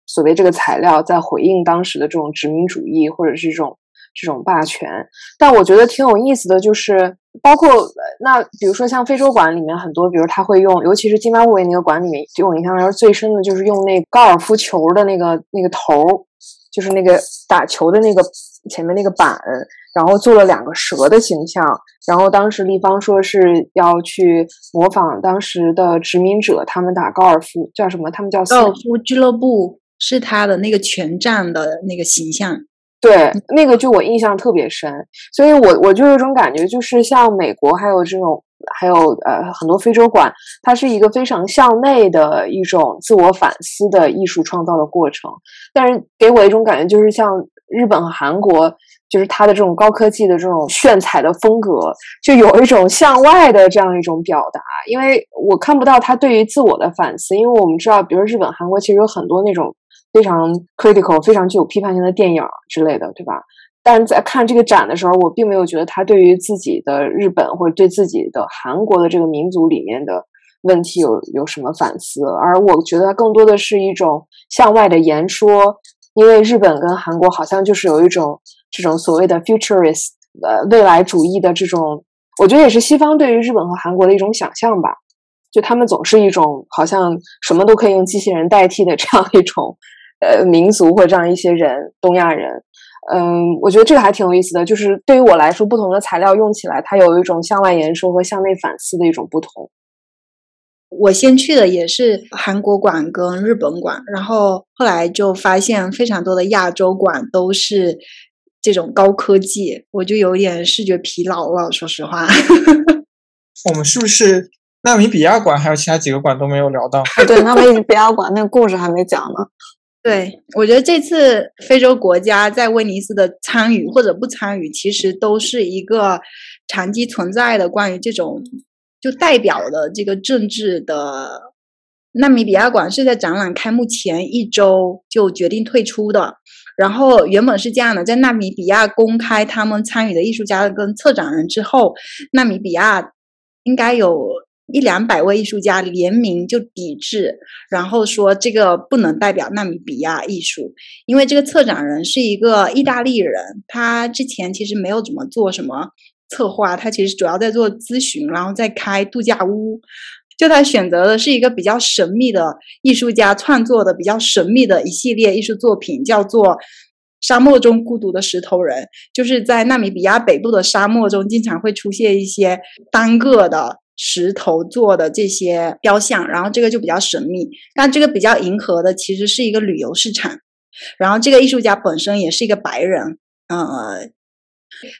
所谓这个材料，在回应当时的这种殖民主义或者是这种这种霸权。但我觉得挺有意思的，就是包括呃那比如说像非洲馆里面很多，比如他会用，尤其是津巴布韦那个馆里面，给我印象来说最深的就是用那高尔夫球的那个那个头儿，就是那个打球的那个前面那个板。然后做了两个蛇的形象，然后当时立方说是要去模仿当时的殖民者，他们打高尔夫叫什么？他们叫高尔夫俱乐部是他的那个全站的那个形象。对，那个就我印象特别深，所以我我就有一种感觉，就是像美国还有这种，还有呃很多非洲馆，它是一个非常向内的一种自我反思的艺术创造的过程，但是给我一种感觉，就是像日本和韩国。就是它的这种高科技的这种炫彩的风格，就有一种向外的这样一种表达。因为我看不到他对于自我的反思，因为我们知道，比如日本、韩国其实有很多那种非常 critical、非常具有批判性的电影之类的，对吧？但在看这个展的时候，我并没有觉得他对于自己的日本或者对自己的韩国的这个民族里面的问题有有什么反思，而我觉得它更多的是一种向外的言说。因为日本跟韩国好像就是有一种这种所谓的 futurist 呃未来主义的这种，我觉得也是西方对于日本和韩国的一种想象吧。就他们总是一种好像什么都可以用机器人代替的这样一种呃民族或者这样一些人，东亚人。嗯，我觉得这个还挺有意思的。就是对于我来说，不同的材料用起来，它有一种向外延伸和向内反思的一种不同。我先去的也是韩国馆跟日本馆，然后后来就发现非常多的亚洲馆都是这种高科技，我就有点视觉疲劳了。说实话，我们是不是纳米比亚馆还有其他几个馆都没有聊到？对，纳米比亚馆那个故事还没讲呢。对我觉得这次非洲国家在威尼斯的参与或者不参与，其实都是一个长期存在的关于这种就代表的这个政治的。纳米比亚馆是在展览开幕前一周就决定退出的，然后原本是这样的，在纳米比亚公开他们参与的艺术家跟策展人之后，纳米比亚应该有一两百位艺术家联名就抵制，然后说这个不能代表纳米比亚艺术，因为这个策展人是一个意大利人，他之前其实没有怎么做什么策划，他其实主要在做咨询，然后再开度假屋。就他选择的是一个比较神秘的艺术家创作的比较神秘的一系列艺术作品，叫做沙漠中孤独的石头人，就是在纳米比亚北部的沙漠中，经常会出现一些单个的石头做的这些雕像，然后这个就比较神秘。但这个比较迎合的其实是一个旅游市场，然后这个艺术家本身也是一个白人，呃，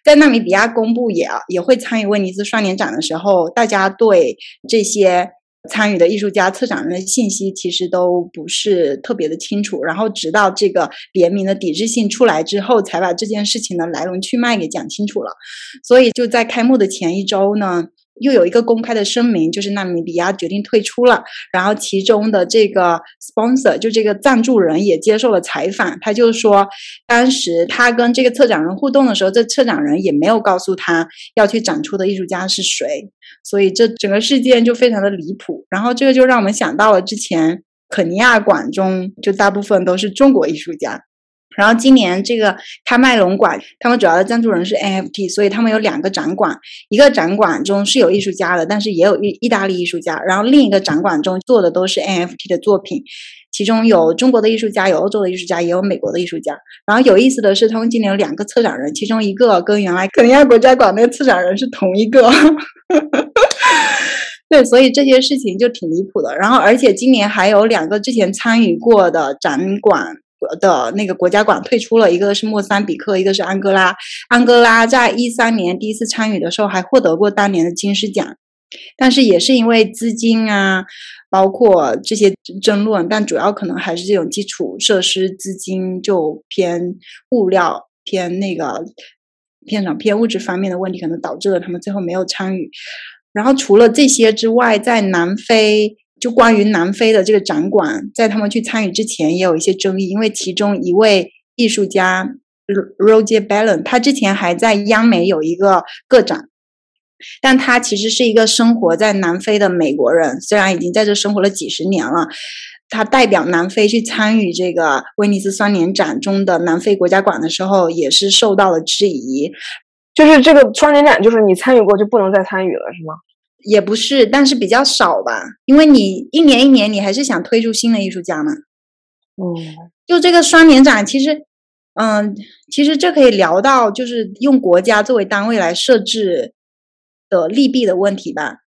在纳米比亚公布也也会参与威尼斯双年展的时候，大家对这些。参与的艺术家、策展人的信息其实都不是特别的清楚，然后直到这个联名的抵制信出来之后，才把这件事情的来龙去脉给讲清楚了。所以就在开幕的前一周呢。又有一个公开的声明，就是纳米比亚决定退出了。然后其中的这个 sponsor 就这个赞助人也接受了采访，他就说，当时他跟这个策展人互动的时候，这策展人也没有告诉他要去展出的艺术家是谁。所以这整个事件就非常的离谱。然后这个就让我们想到了之前肯尼亚馆中就大部分都是中国艺术家。然后今年这个喀麦隆馆，他们主要的赞助人是 NFT，所以他们有两个展馆，一个展馆中是有艺术家的，但是也有意意大利艺术家，然后另一个展馆中做的都是 NFT 的作品，其中有中国的艺术家，有欧洲的艺术家，也有美国的艺术家。然后有意思的是，他们今年有两个策展人，其中一个跟原来肯尼亚国家馆那个策展人是同一个。对，所以这些事情就挺离谱的。然后，而且今年还有两个之前参与过的展馆。的那个国家馆退出了，一个是莫桑比克，一个是安哥拉。安哥拉在一三年第一次参与的时候还获得过当年的金狮奖，但是也是因为资金啊，包括这些争论，但主要可能还是这种基础设施资金就偏物料偏那个片场偏物质方面的问题，可能导致了他们最后没有参与。然后除了这些之外，在南非。就关于南非的这个展馆，在他们去参与之前也有一些争议，因为其中一位艺术家 Roger Bellon，他之前还在央美有一个个展，但他其实是一个生活在南非的美国人，虽然已经在这生活了几十年了，他代表南非去参与这个威尼斯双年展中的南非国家馆的时候，也是受到了质疑。就是这个双年展，就是你参与过就不能再参与了，是吗？也不是，但是比较少吧，因为你一年一年，你还是想推出新的艺术家嘛。嗯，就这个双年展，其实，嗯，其实这可以聊到就是用国家作为单位来设置的利弊的问题吧。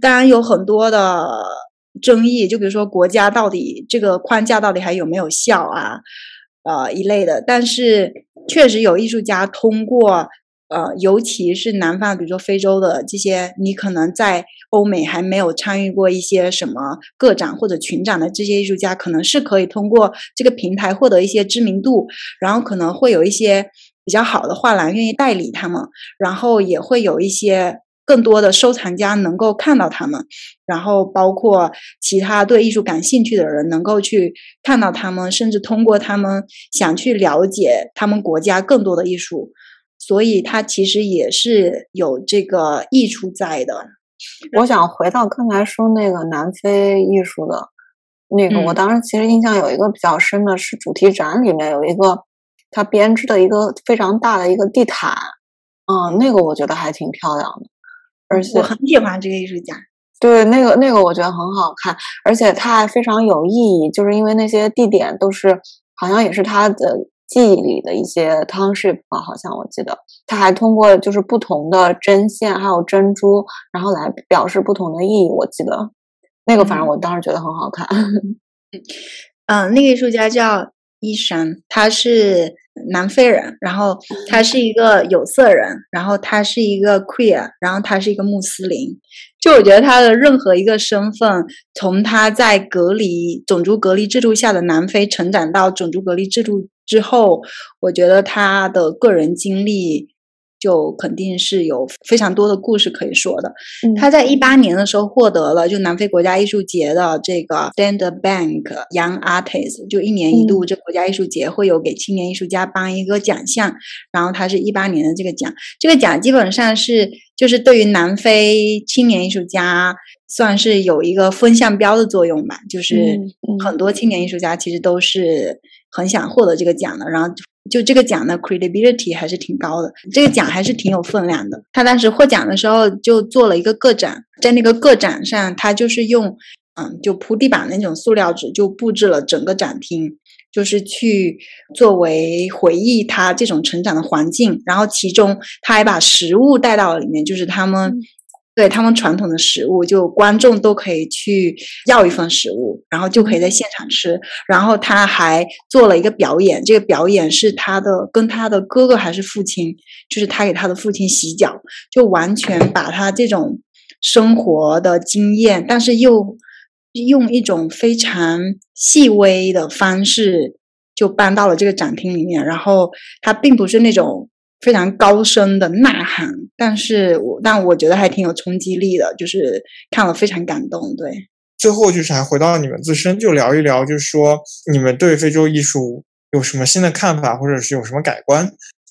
当然有很多的争议，就比如说国家到底这个框架到底还有没有效啊，呃一类的。但是确实有艺术家通过。呃，尤其是南方，比如说非洲的这些，你可能在欧美还没有参与过一些什么个展或者群展的这些艺术家，可能是可以通过这个平台获得一些知名度，然后可能会有一些比较好的画廊愿意代理他们，然后也会有一些更多的收藏家能够看到他们，然后包括其他对艺术感兴趣的人能够去看到他们，甚至通过他们想去了解他们国家更多的艺术。所以它其实也是有这个益处在的。我想回到刚才说那个南非艺术的那个，我当时其实印象有一个比较深的是主题展里面有一个它编织的一个非常大的一个地毯，嗯，那个我觉得还挺漂亮的，而且我很喜欢这个艺术家。对，那个那个我觉得很好看，而且它还非常有意义，就是因为那些地点都是好像也是他的。记忆里的一些 township 啊，好像我记得，他还通过就是不同的针线还有珍珠，然后来表示不同的意义。我记得那个，反正我当时觉得很好看。嗯，那个艺术家叫伊山，他是南非人，然后他是一个有色人，然后他是一个 queer，然后他是一个穆斯林。就我觉得他的任何一个身份，从他在隔离种族隔离制度下的南非成长到种族隔离制度。之后，我觉得他的个人经历就肯定是有非常多的故事可以说的。他在一八年的时候获得了就南非国家艺术节的这个 Standard Bank Young Artist，就一年一度这国家艺术节会有给青年艺术家颁一个奖项，然后他是一八年的这个奖，这个奖基本上是就是对于南非青年艺术家算是有一个风向标的作用吧，就是很多青年艺术家其实都是。很想获得这个奖的，然后就这个奖的 credibility 还是挺高的，这个奖还是挺有分量的。他当时获奖的时候就做了一个个展，在那个个展上，他就是用嗯，就铺地板那种塑料纸，就布置了整个展厅，就是去作为回忆他这种成长的环境。然后其中他还把食物带到了里面，就是他们。对他们传统的食物，就观众都可以去要一份食物，然后就可以在现场吃。然后他还做了一个表演，这个表演是他的跟他的哥哥还是父亲，就是他给他的父亲洗脚，就完全把他这种生活的经验，但是又用一种非常细微的方式，就搬到了这个展厅里面。然后他并不是那种。非常高声的呐喊，但是我但我觉得还挺有冲击力的，就是看了非常感动。对，最后就是还回到你们自身，就聊一聊，就是说你们对非洲艺术有什么新的看法，或者是有什么改观，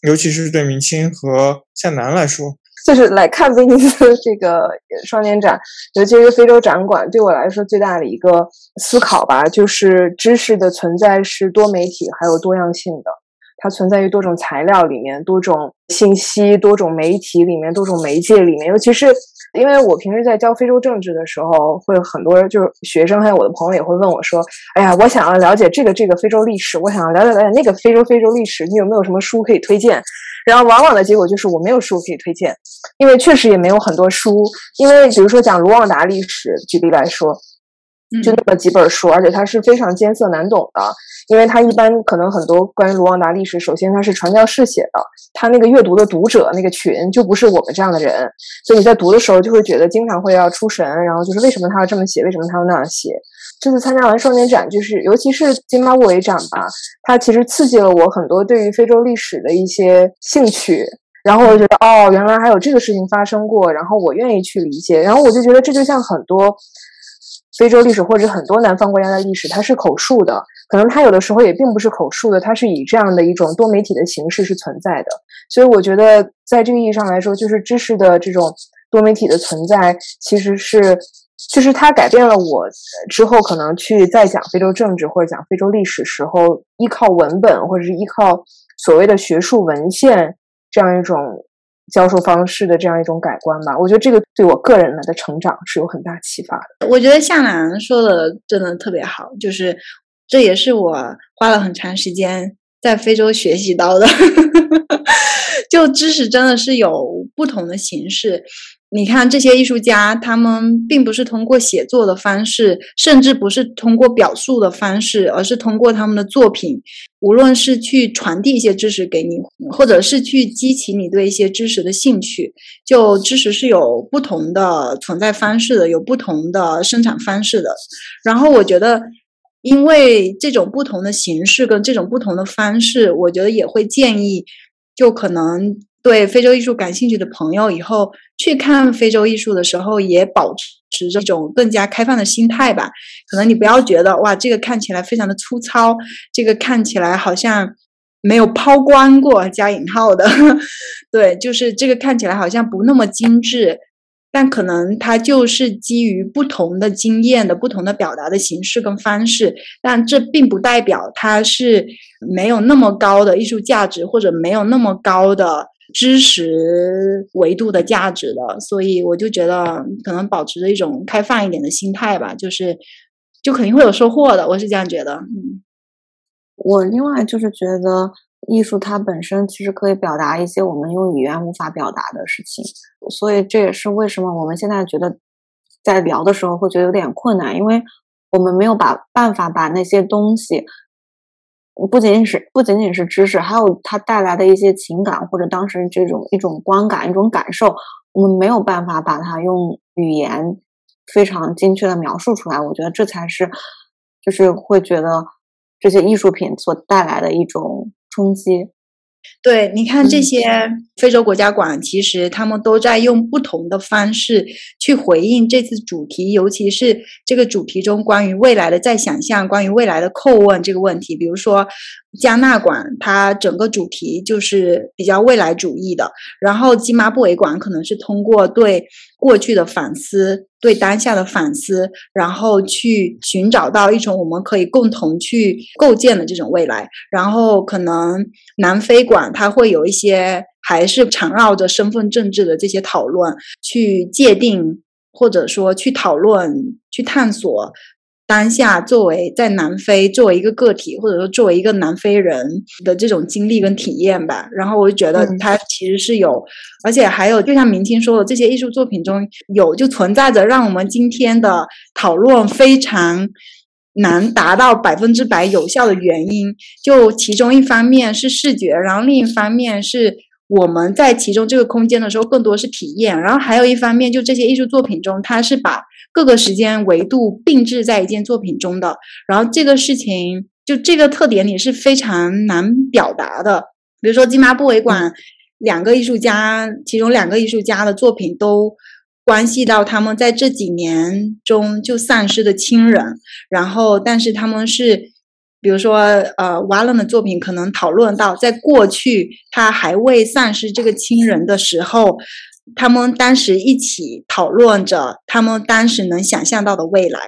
尤其是对明清和向南来说，就是来看威尼斯这个双年展，尤其是非洲展馆，对我来说最大的一个思考吧，就是知识的存在是多媒体还有多样性的。它存在于多种材料里面，多种信息、多种媒体里面，多种媒介里面。尤其是因为我平时在教非洲政治的时候，会有很多就是学生还有我的朋友也会问我说：“哎呀，我想要了解这个这个非洲历史，我想要了解了解那个非洲非洲历史，你有没有什么书可以推荐？”然后往往的结果就是我没有书可以推荐，因为确实也没有很多书。因为比如说讲卢旺达历史，举例来说。就那么几本书，而且它是非常艰涩难懂的，因为它一般可能很多关于卢旺达历史，首先它是传教士写的，他那个阅读的读者那个群就不是我们这样的人，所以你在读的时候就会觉得经常会要出神，然后就是为什么他要这么写，为什么他要那样写？这次参加完少年展，就是尤其是津巴布韦展吧，它其实刺激了我很多对于非洲历史的一些兴趣，然后我觉得哦，原来还有这个事情发生过，然后我愿意去理解，然后我就觉得这就像很多。非洲历史或者很多南方国家的历史，它是口述的，可能它有的时候也并不是口述的，它是以这样的一种多媒体的形式是存在的。所以我觉得，在这个意义上来说，就是知识的这种多媒体的存在，其实是就是它改变了我之后可能去再讲非洲政治或者讲非洲历史时候，依靠文本或者是依靠所谓的学术文献这样一种。销售方式的这样一种改观吧，我觉得这个对我个人的成长是有很大启发的。我觉得夏楠说的真的特别好，就是这也是我花了很长时间在非洲学习到的，就知识真的是有不同的形式。你看这些艺术家，他们并不是通过写作的方式，甚至不是通过表述的方式，而是通过他们的作品，无论是去传递一些知识给你，或者是去激起你对一些知识的兴趣。就知识是有不同的存在方式的，有不同的生产方式的。然后我觉得，因为这种不同的形式跟这种不同的方式，我觉得也会建议，就可能。对非洲艺术感兴趣的朋友，以后去看非洲艺术的时候，也保持这种更加开放的心态吧。可能你不要觉得哇，这个看起来非常的粗糙，这个看起来好像没有抛光过（加引号的）。对，就是这个看起来好像不那么精致，但可能它就是基于不同的经验的不同的表达的形式跟方式。但这并不代表它是没有那么高的艺术价值，或者没有那么高的。知识维度的价值的，所以我就觉得可能保持着一种开放一点的心态吧，就是就肯定会有收获的，我是这样觉得。嗯，我另外就是觉得艺术它本身其实可以表达一些我们用语言无法表达的事情，所以这也是为什么我们现在觉得在聊的时候会觉得有点困难，因为我们没有把办法把那些东西。不仅仅是不仅仅是知识，还有它带来的一些情感，或者当时这种一种观感、一种感受，我们没有办法把它用语言非常精确的描述出来。我觉得这才是，就是会觉得这些艺术品所带来的一种冲击。对，你看这些非洲国家馆，其实他们都在用不同的方式去回应这次主题，尤其是这个主题中关于未来的再想象、关于未来的叩问这个问题。比如说加纳馆，它整个主题就是比较未来主义的；然后津巴布韦馆可能是通过对过去的反思、对当下的反思，然后去寻找到一种我们可以共同去构建的这种未来。然后可能南非。馆它会有一些，还是缠绕着身份政治的这些讨论，去界定或者说去讨论、去探索当下作为在南非作为一个个体，或者说作为一个南非人的这种经历跟体验吧。然后我就觉得嗯它其实是有，而且还有，就像明清说的，这些艺术作品中有就存在着让我们今天的讨论非常。难达到百分之百有效的原因，就其中一方面是视觉，然后另一方面是我们在其中这个空间的时候，更多是体验，然后还有一方面，就这些艺术作品中，它是把各个时间维度并置在一件作品中的，然后这个事情就这个特点你是非常难表达的。比如说金巴布韦馆两个艺术家，其中两个艺术家的作品都关系到他们在这几年中就丧失的亲人，然后但是他们是。比如说，呃，瓦伦的作品可能讨论到，在过去他还未丧失这个亲人的时候，他们当时一起讨论着他们当时能想象到的未来，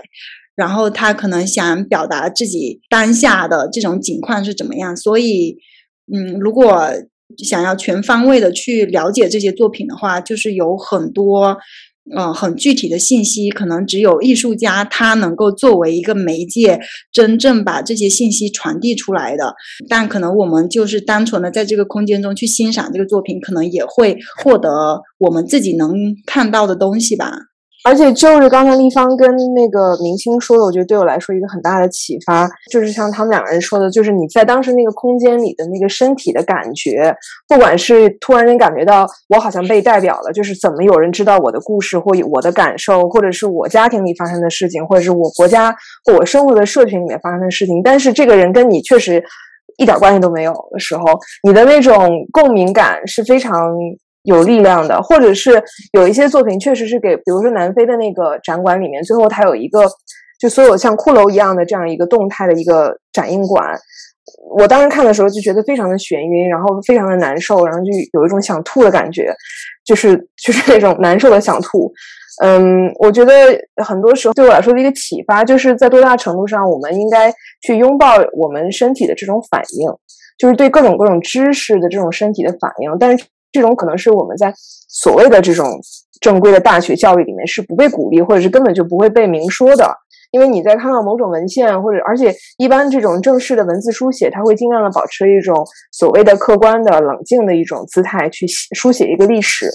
然后他可能想表达自己当下的这种境况是怎么样。所以，嗯，如果想要全方位的去了解这些作品的话，就是有很多。嗯，很具体的信息，可能只有艺术家他能够作为一个媒介，真正把这些信息传递出来的。但可能我们就是单纯的在这个空间中去欣赏这个作品，可能也会获得我们自己能看到的东西吧。而且就是刚才立方跟那个明星说的，我觉得对我来说一个很大的启发，就是像他们两个人说的，就是你在当时那个空间里的那个身体的感觉，不管是突然间感觉到我好像被代表了，就是怎么有人知道我的故事或我的感受，或者是我家庭里发生的事情，或者是我国家或我生活的社群里面发生的事情，但是这个人跟你确实一点关系都没有的时候，你的那种共鸣感是非常。有力量的，或者是有一些作品确实是给，比如说南非的那个展馆里面，最后它有一个就所有像骷髅一样的这样一个动态的一个展映馆。我当时看的时候就觉得非常的眩晕，然后非常的难受，然后就有一种想吐的感觉，就是就是那种难受的想吐。嗯，我觉得很多时候对我来说的一个启发，就是在多大程度上我们应该去拥抱我们身体的这种反应，就是对各种各种知识的这种身体的反应，但是。这种可能是我们在所谓的这种正规的大学教育里面是不被鼓励，或者是根本就不会被明说的。因为你在看到某种文献，或者而且一般这种正式的文字书写，它会尽量的保持一种所谓的客观的、冷静的一种姿态去书写一个历史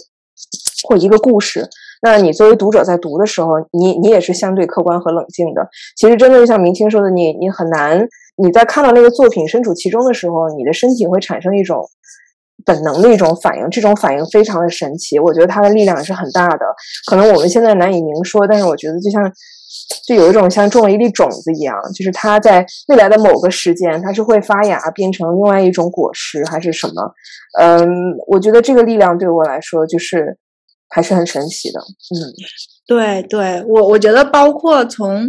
或一个故事。那你作为读者在读的时候，你你也是相对客观和冷静的。其实真的就像明清说的，你你很难你在看到那个作品身处其中的时候，你的身体会产生一种。本能的一种反应，这种反应非常的神奇，我觉得它的力量是很大的。可能我们现在难以明说，但是我觉得就像，就有一种像种了一粒种子一样，就是它在未来的某个时间，它是会发芽，变成另外一种果实，还是什么？嗯，我觉得这个力量对我来说就是还是很神奇的。嗯，对对，我我觉得包括从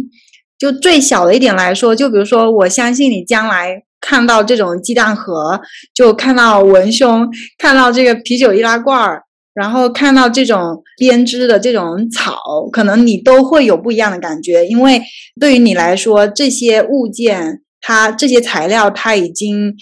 就最小的一点来说，就比如说，我相信你将来。看到这种鸡蛋盒，就看到文胸，看到这个啤酒易拉罐儿，然后看到这种编织的这种草，可能你都会有不一样的感觉，因为对于你来说，这些物件，它这些材料，它已经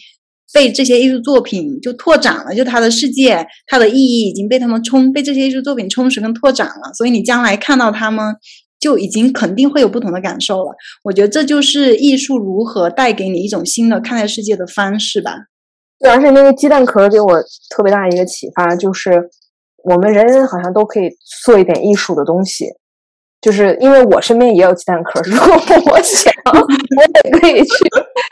被这些艺术作品就拓展了，就它的世界，它的意义已经被他们充，被这些艺术作品充实跟拓展了，所以你将来看到他们。就已经肯定会有不同的感受了。我觉得这就是艺术如何带给你一种新的看待世界的方式吧。对，而且那个鸡蛋壳给我特别大的一个启发，就是我们人人好像都可以做一点艺术的东西。就是因为我身边也有鸡蛋壳，如果我想，我也可以去，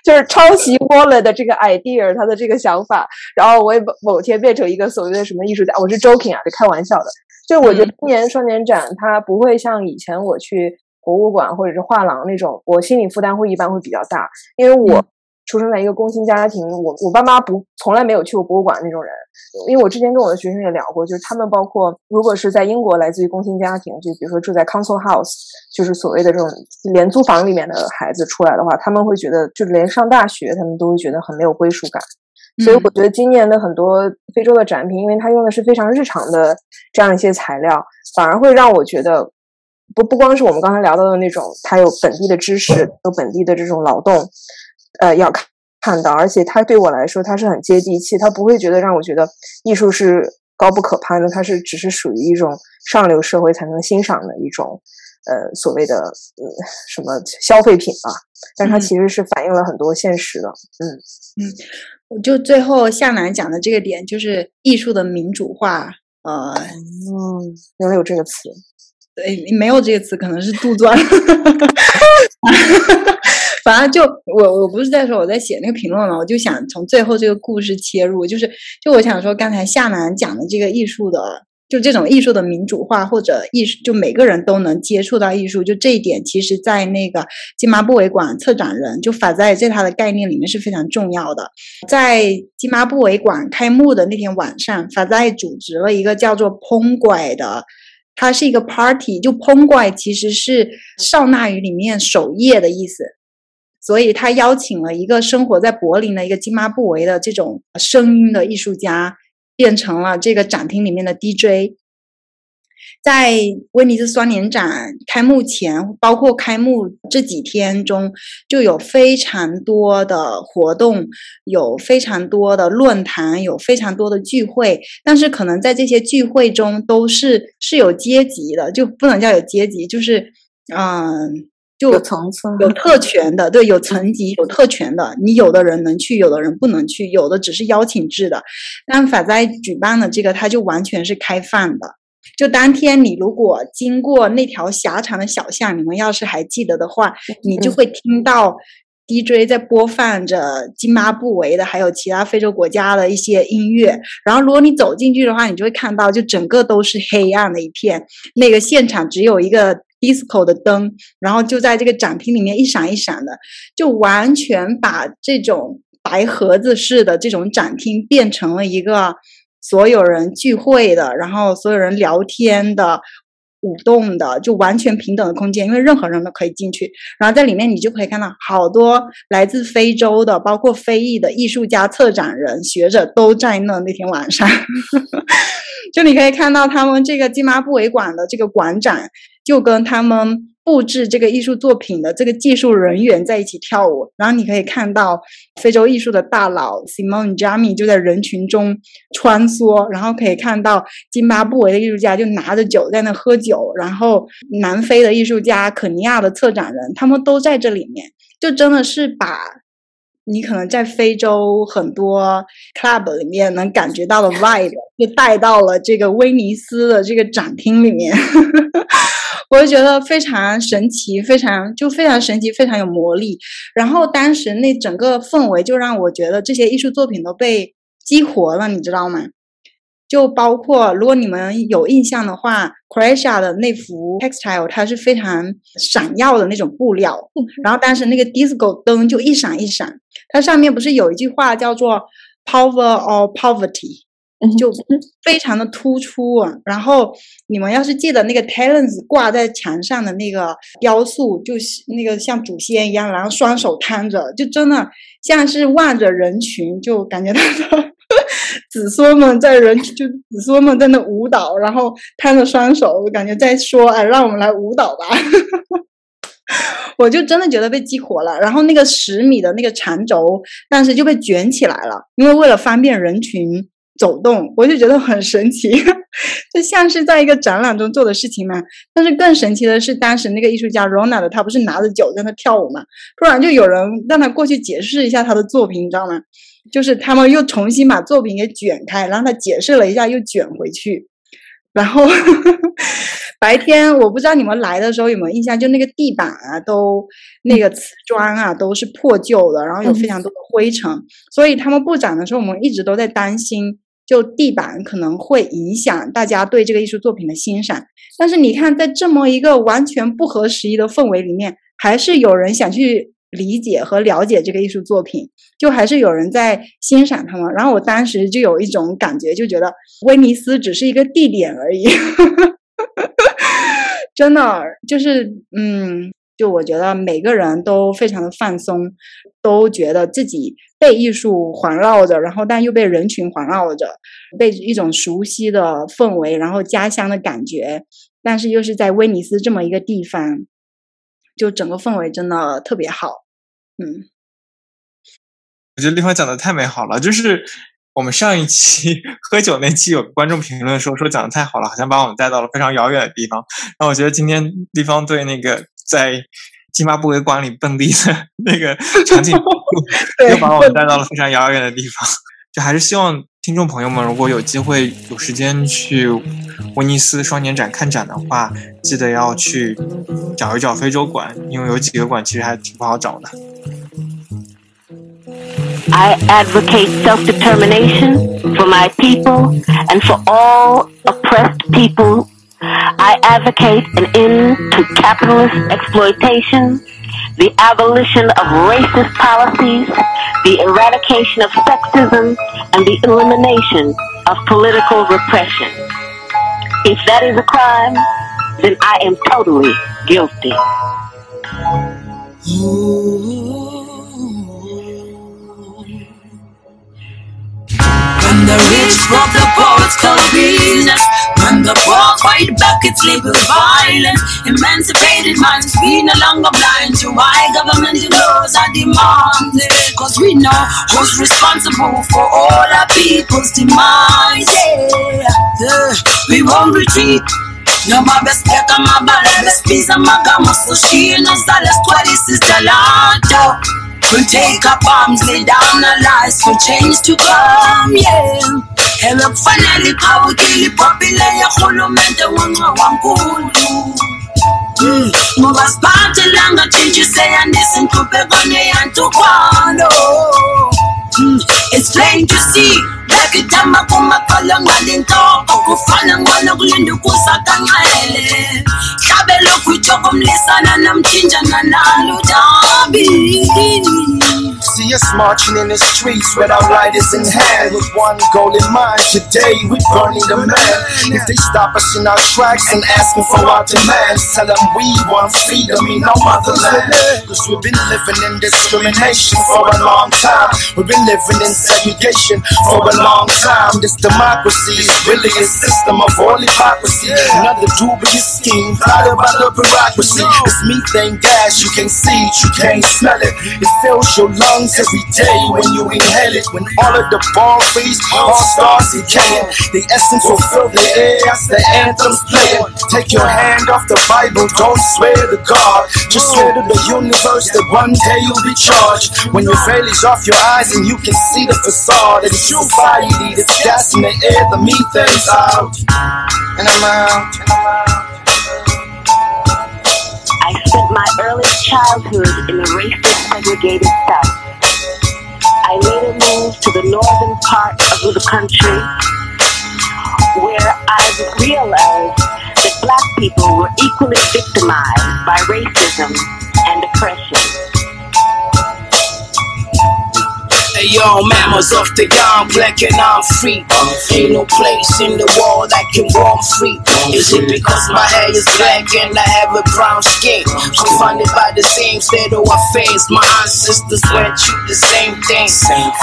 就是抄袭 Wallet 的这个 idea，他的这个想法，然后我也某天变成一个所谓的什么艺术家。我是 joking 啊，就开玩笑的。就我觉得今年双年展它不会像以前我去博物馆或者是画廊那种，我心理负担会一般会比较大，因为我出生在一个工薪家庭，我我爸妈不从来没有去过博物馆那种人。因为我之前跟我的学生也聊过，就是他们包括如果是在英国来自于工薪家庭，就比如说住在 council house，就是所谓的这种廉租房里面的孩子出来的话，他们会觉得就连上大学他们都会觉得很没有归属感。所以我觉得今年的很多非洲的展品，因为它用的是非常日常的这样一些材料，反而会让我觉得不不光是我们刚才聊到的那种，它有本地的知识，有本地的这种劳动，呃，要看看到，而且它对我来说它是很接地气，它不会觉得让我觉得艺术是高不可攀的，它是只是属于一种上流社会才能欣赏的一种呃所谓的呃什么消费品吧，但它嗯其实是反映了很多现实的。嗯嗯我就最后向南讲的这个点，就是艺术的民主化。呃，嗯，原来有这个词。对，没有这个词，可能是杜撰。反正就我我不是在说我在写那个评论嘛，我就想从最后这个故事切入，就是就我想说刚才夏楠讲的这个艺术的，就这种艺术的民主化或者艺术，就每个人都能接触到艺术，就这一点，其实在那个金马布韦馆策展人就法在在他的概念里面是非常重要的。在金马布韦馆开幕的那天晚上，法在组织了一个叫做“烹拐”的。它是一个 party，就 pongy 其实是少纳语里面守夜的意思，所以他邀请了一个生活在柏林的一个津巴布韦的这种声音的艺术家，变成了这个展厅里面的 DJ。在威尼斯双年展开幕前，包括开幕这几天中，就有非常多的活动，有非常多的论坛，有非常多的聚会。但是可能在这些聚会中，都是是有阶级的，就不能叫有阶级，就是嗯，就有层次，有特权的，对，有层级、有特权的。你有的人能去，有的人不能去，有的只是邀请制的。但法在举办的这个，它就完全是开放的。就当天你如果经过那条狭长的小巷，你们要是还记得的话，你就会听到 DJ 在播放着津巴布韦的，还有其他非洲国家的一些音乐。然后如果你走进去的话，你就会看到，就整个都是黑暗的一片，那个现场只有一个 disco 的灯，然后就在这个展厅里面一闪一闪的，就完全把这种白盒子式的这种展厅变成了一个。所有人聚会的，然后所有人聊天的、舞动的，就完全平等的空间，因为任何人都可以进去。然后在里面，你就可以看到好多来自非洲的，包括非裔的艺术家、策展人、学者都在那。那天晚上，就你可以看到他们这个津巴布韦馆的这个馆长，就跟他们。布置这个艺术作品的这个技术人员在一起跳舞，然后你可以看到非洲艺术的大佬 Simon Jami 就在人群中穿梭，然后可以看到津巴布韦的艺术家就拿着酒在那喝酒，然后南非的艺术家、肯尼亚的策展人，他们都在这里面，就真的是把你可能在非洲很多 club 里面能感觉到的 vibe 就带到了这个威尼斯的这个展厅里面。我就觉得非常神奇，非常就非常神奇，非常有魔力。然后当时那整个氛围就让我觉得这些艺术作品都被激活了，你知道吗？就包括如果你们有印象的话，Croatia 的那幅 textile 它是非常闪耀的那种布料，然后当时那个 disco 灯就一闪一闪，它上面不是有一句话叫做 “power or poverty”。就非常的突出啊，然后你们要是记得那个 talents 挂在墙上的那个雕塑，就是那个像祖先一样，然后双手摊着，就真的像是望着人群，就感觉他的子孙们在人，就子孙们在那舞蹈，然后摊着双手，感觉在说，哎，让我们来舞蹈吧。我就真的觉得被激活了，然后那个十米的那个长轴，当时就被卷起来了，因为为了方便人群。走动，我就觉得很神奇，就像是在一个展览中做的事情嘛。但是更神奇的是，当时那个艺术家 Ronald 他不是拿着酒在那跳舞嘛，突然就有人让他过去解释一下他的作品，你知道吗？就是他们又重新把作品给卷开，然后他解释了一下，又卷回去。然后 白天我不知道你们来的时候有没有印象，就那个地板啊，都那个瓷砖啊都是破旧的，然后有非常多的灰尘。所以他们布展的时候，我们一直都在担心。就地板可能会影响大家对这个艺术作品的欣赏，但是你看，在这么一个完全不合时宜的氛围里面，还是有人想去理解和了解这个艺术作品，就还是有人在欣赏他们。然后我当时就有一种感觉，就觉得威尼斯只是一个地点而已，真的就是嗯。就我觉得每个人都非常的放松，都觉得自己被艺术环绕着，然后但又被人群环绕着，被一种熟悉的氛围，然后家乡的感觉，但是又是在威尼斯这么一个地方，就整个氛围真的特别好。嗯，我觉得丽芳讲的太美好了，就是我们上一期 喝酒那期有观众评论说说讲的太好了，好像把我们带到了非常遥远的地方。然后我觉得今天立方对那个在津巴布韦馆里蹦迪的那个 场景，又把我们带到了非常遥远的地方。就还是希望听众朋友们，如果有机会有时间去威尼斯双年展看展的话，记得要去找一找非洲馆，因为有几个馆其实还挺不好找的。I advocate self-determination for my people and for all oppressed people. I advocate an end to capitalist exploitation, the abolition of racist policies, the eradication of sexism, and the elimination of political repression. If that is a crime, then I am totally guilty. When the rich rob the poor, it's called business. When the poor fight back, it's legal violence. Emancipated minds, we no longer blind to why government laws are demanded. Cause we know who's responsible for all our people's demise. Yeah, yeah. we won't retreat. No mabeseka mabala bespiza magama soshino zala squadis is gelato oh. We'll take up arms, lay down our lives for change to come, yeah ebekufanele iqhawukile ipopile yerhulumente wonqa wankulu. Mm, ngoba siphathe langatshintshi seyandisa intlupheko neyantukwalo mm, It's plain to see Bekidama kumakhala ngalintloko kufana ngcono kulinda ukusakanxele hlabe lokhu ijoko mlisana namtshintsha nanalo dabi. See us marching in the streets with our lighters in hand with one goal in mind. Today we burning the man. If they stop us in our tracks and asking for our demands, tell them we want freedom in our motherland. Cause we've been living in discrimination for a long time. We've been living in segregation for a long time. This democracy is really a system of all hypocrisy. Another dubious scheme plotted by the bureaucracy. It's methane gas, you can't see it, you can't smell it. It fills your lungs every day when you inhale it. When all of the ball freeze, all stars decaying. The essence will fill the air as the anthems playing. Take your hand off the Bible, don't swear to God. Just swear to the universe that one day you'll be charged. When your veil is off your eyes and you can see the facade of the society that's gas in the air, the methane's out. And I'm out. And I'm out. I spent my early childhood in the racist segregated South. I later moved to the northern part of the country where I realized that black people were equally victimized by racism and oppression. Yo, mammals off the young, black and I'm free. Ain't no place in the world I can roam free. Is it because my hair is black and I have a brown skin? Confounded by the same state of affairs. My ancestors went through the same thing.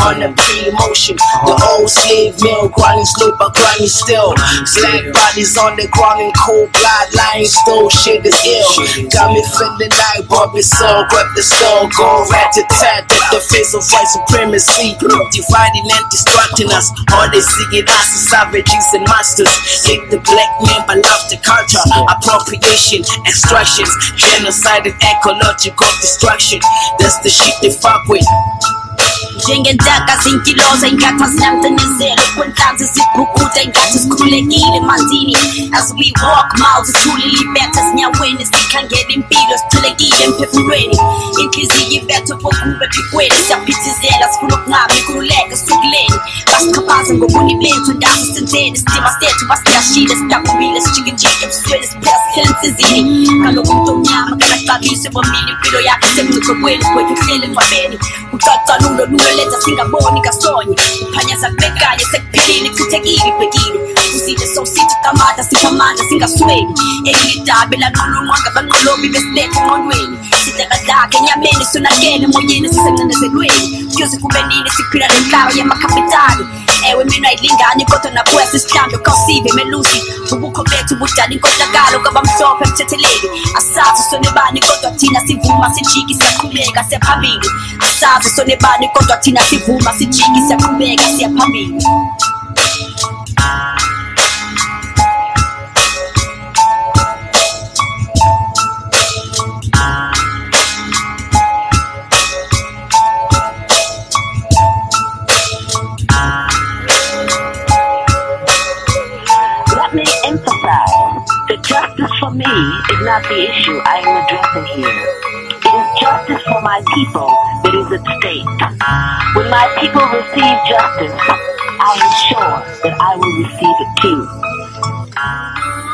On a pre-motion, the old slave mill grinding slow but grinding still. Black bodies on the ground in cold blood, lying still. Shit is ill. Got me feeling like Bobby Soul, grab the soul, go rat to tat at the face of white supremacy. Dividing and distracting us. All they see it as savages and masters. Hate the black man but love the culture. Appropriation, extractions, genocide and ecological destruction. That's the shit they fuck with. Njengentaka zinkiloza ingathi azilancinezelo kwenhlanzi zibhukuda ingathi sikhululekile emanzini. As we walk miles sithulile ibetha ezinyaweni sikhangela impilo sichilekile emphefumulweni. Inhliziyo ibetha kokube phikweni siyaphithizela sifuna ukungabi ikhululeke sihlukileni basichabaze ngobuni bethu ndaso senzeni sidima sethu basiyashile sidakumile sijikijike ebusweni siphela sihlele ensizini kaloku umuntu omnyama kanaxabise bomile impilo yakhe semngciphekweni kwethu kuhlele engcwabeni ucacalulo Leta Singapore nikasonye Panya za beka yesekpilini kutegiri pegiri Usije so sithi kamata singamandla singasweli. Engidabela nqulu mwanga banqolobi besiletha enqolweni engqondweni sidakadaka enyameni sonakele emoyeni sisencenezelweni kuyoze kube nini siphila nenhlaba yamakhapitali ewe mina ayilingani kodwa nakuwesa isihlambi khawusive melusi. Ubukho bethu budala inkohlakalo kwabamhlophe emthetheleli asazi sonebani kodwa thina sivuma sijiki siyaqhubeka siyaphambili asazi sonebani kodwa thina sivuma sijiki siyaqhubeka siyaphambili me is not the issue I am addressing here. It is justice for my people that is at stake. When my people receive justice, I am sure that I will receive it too.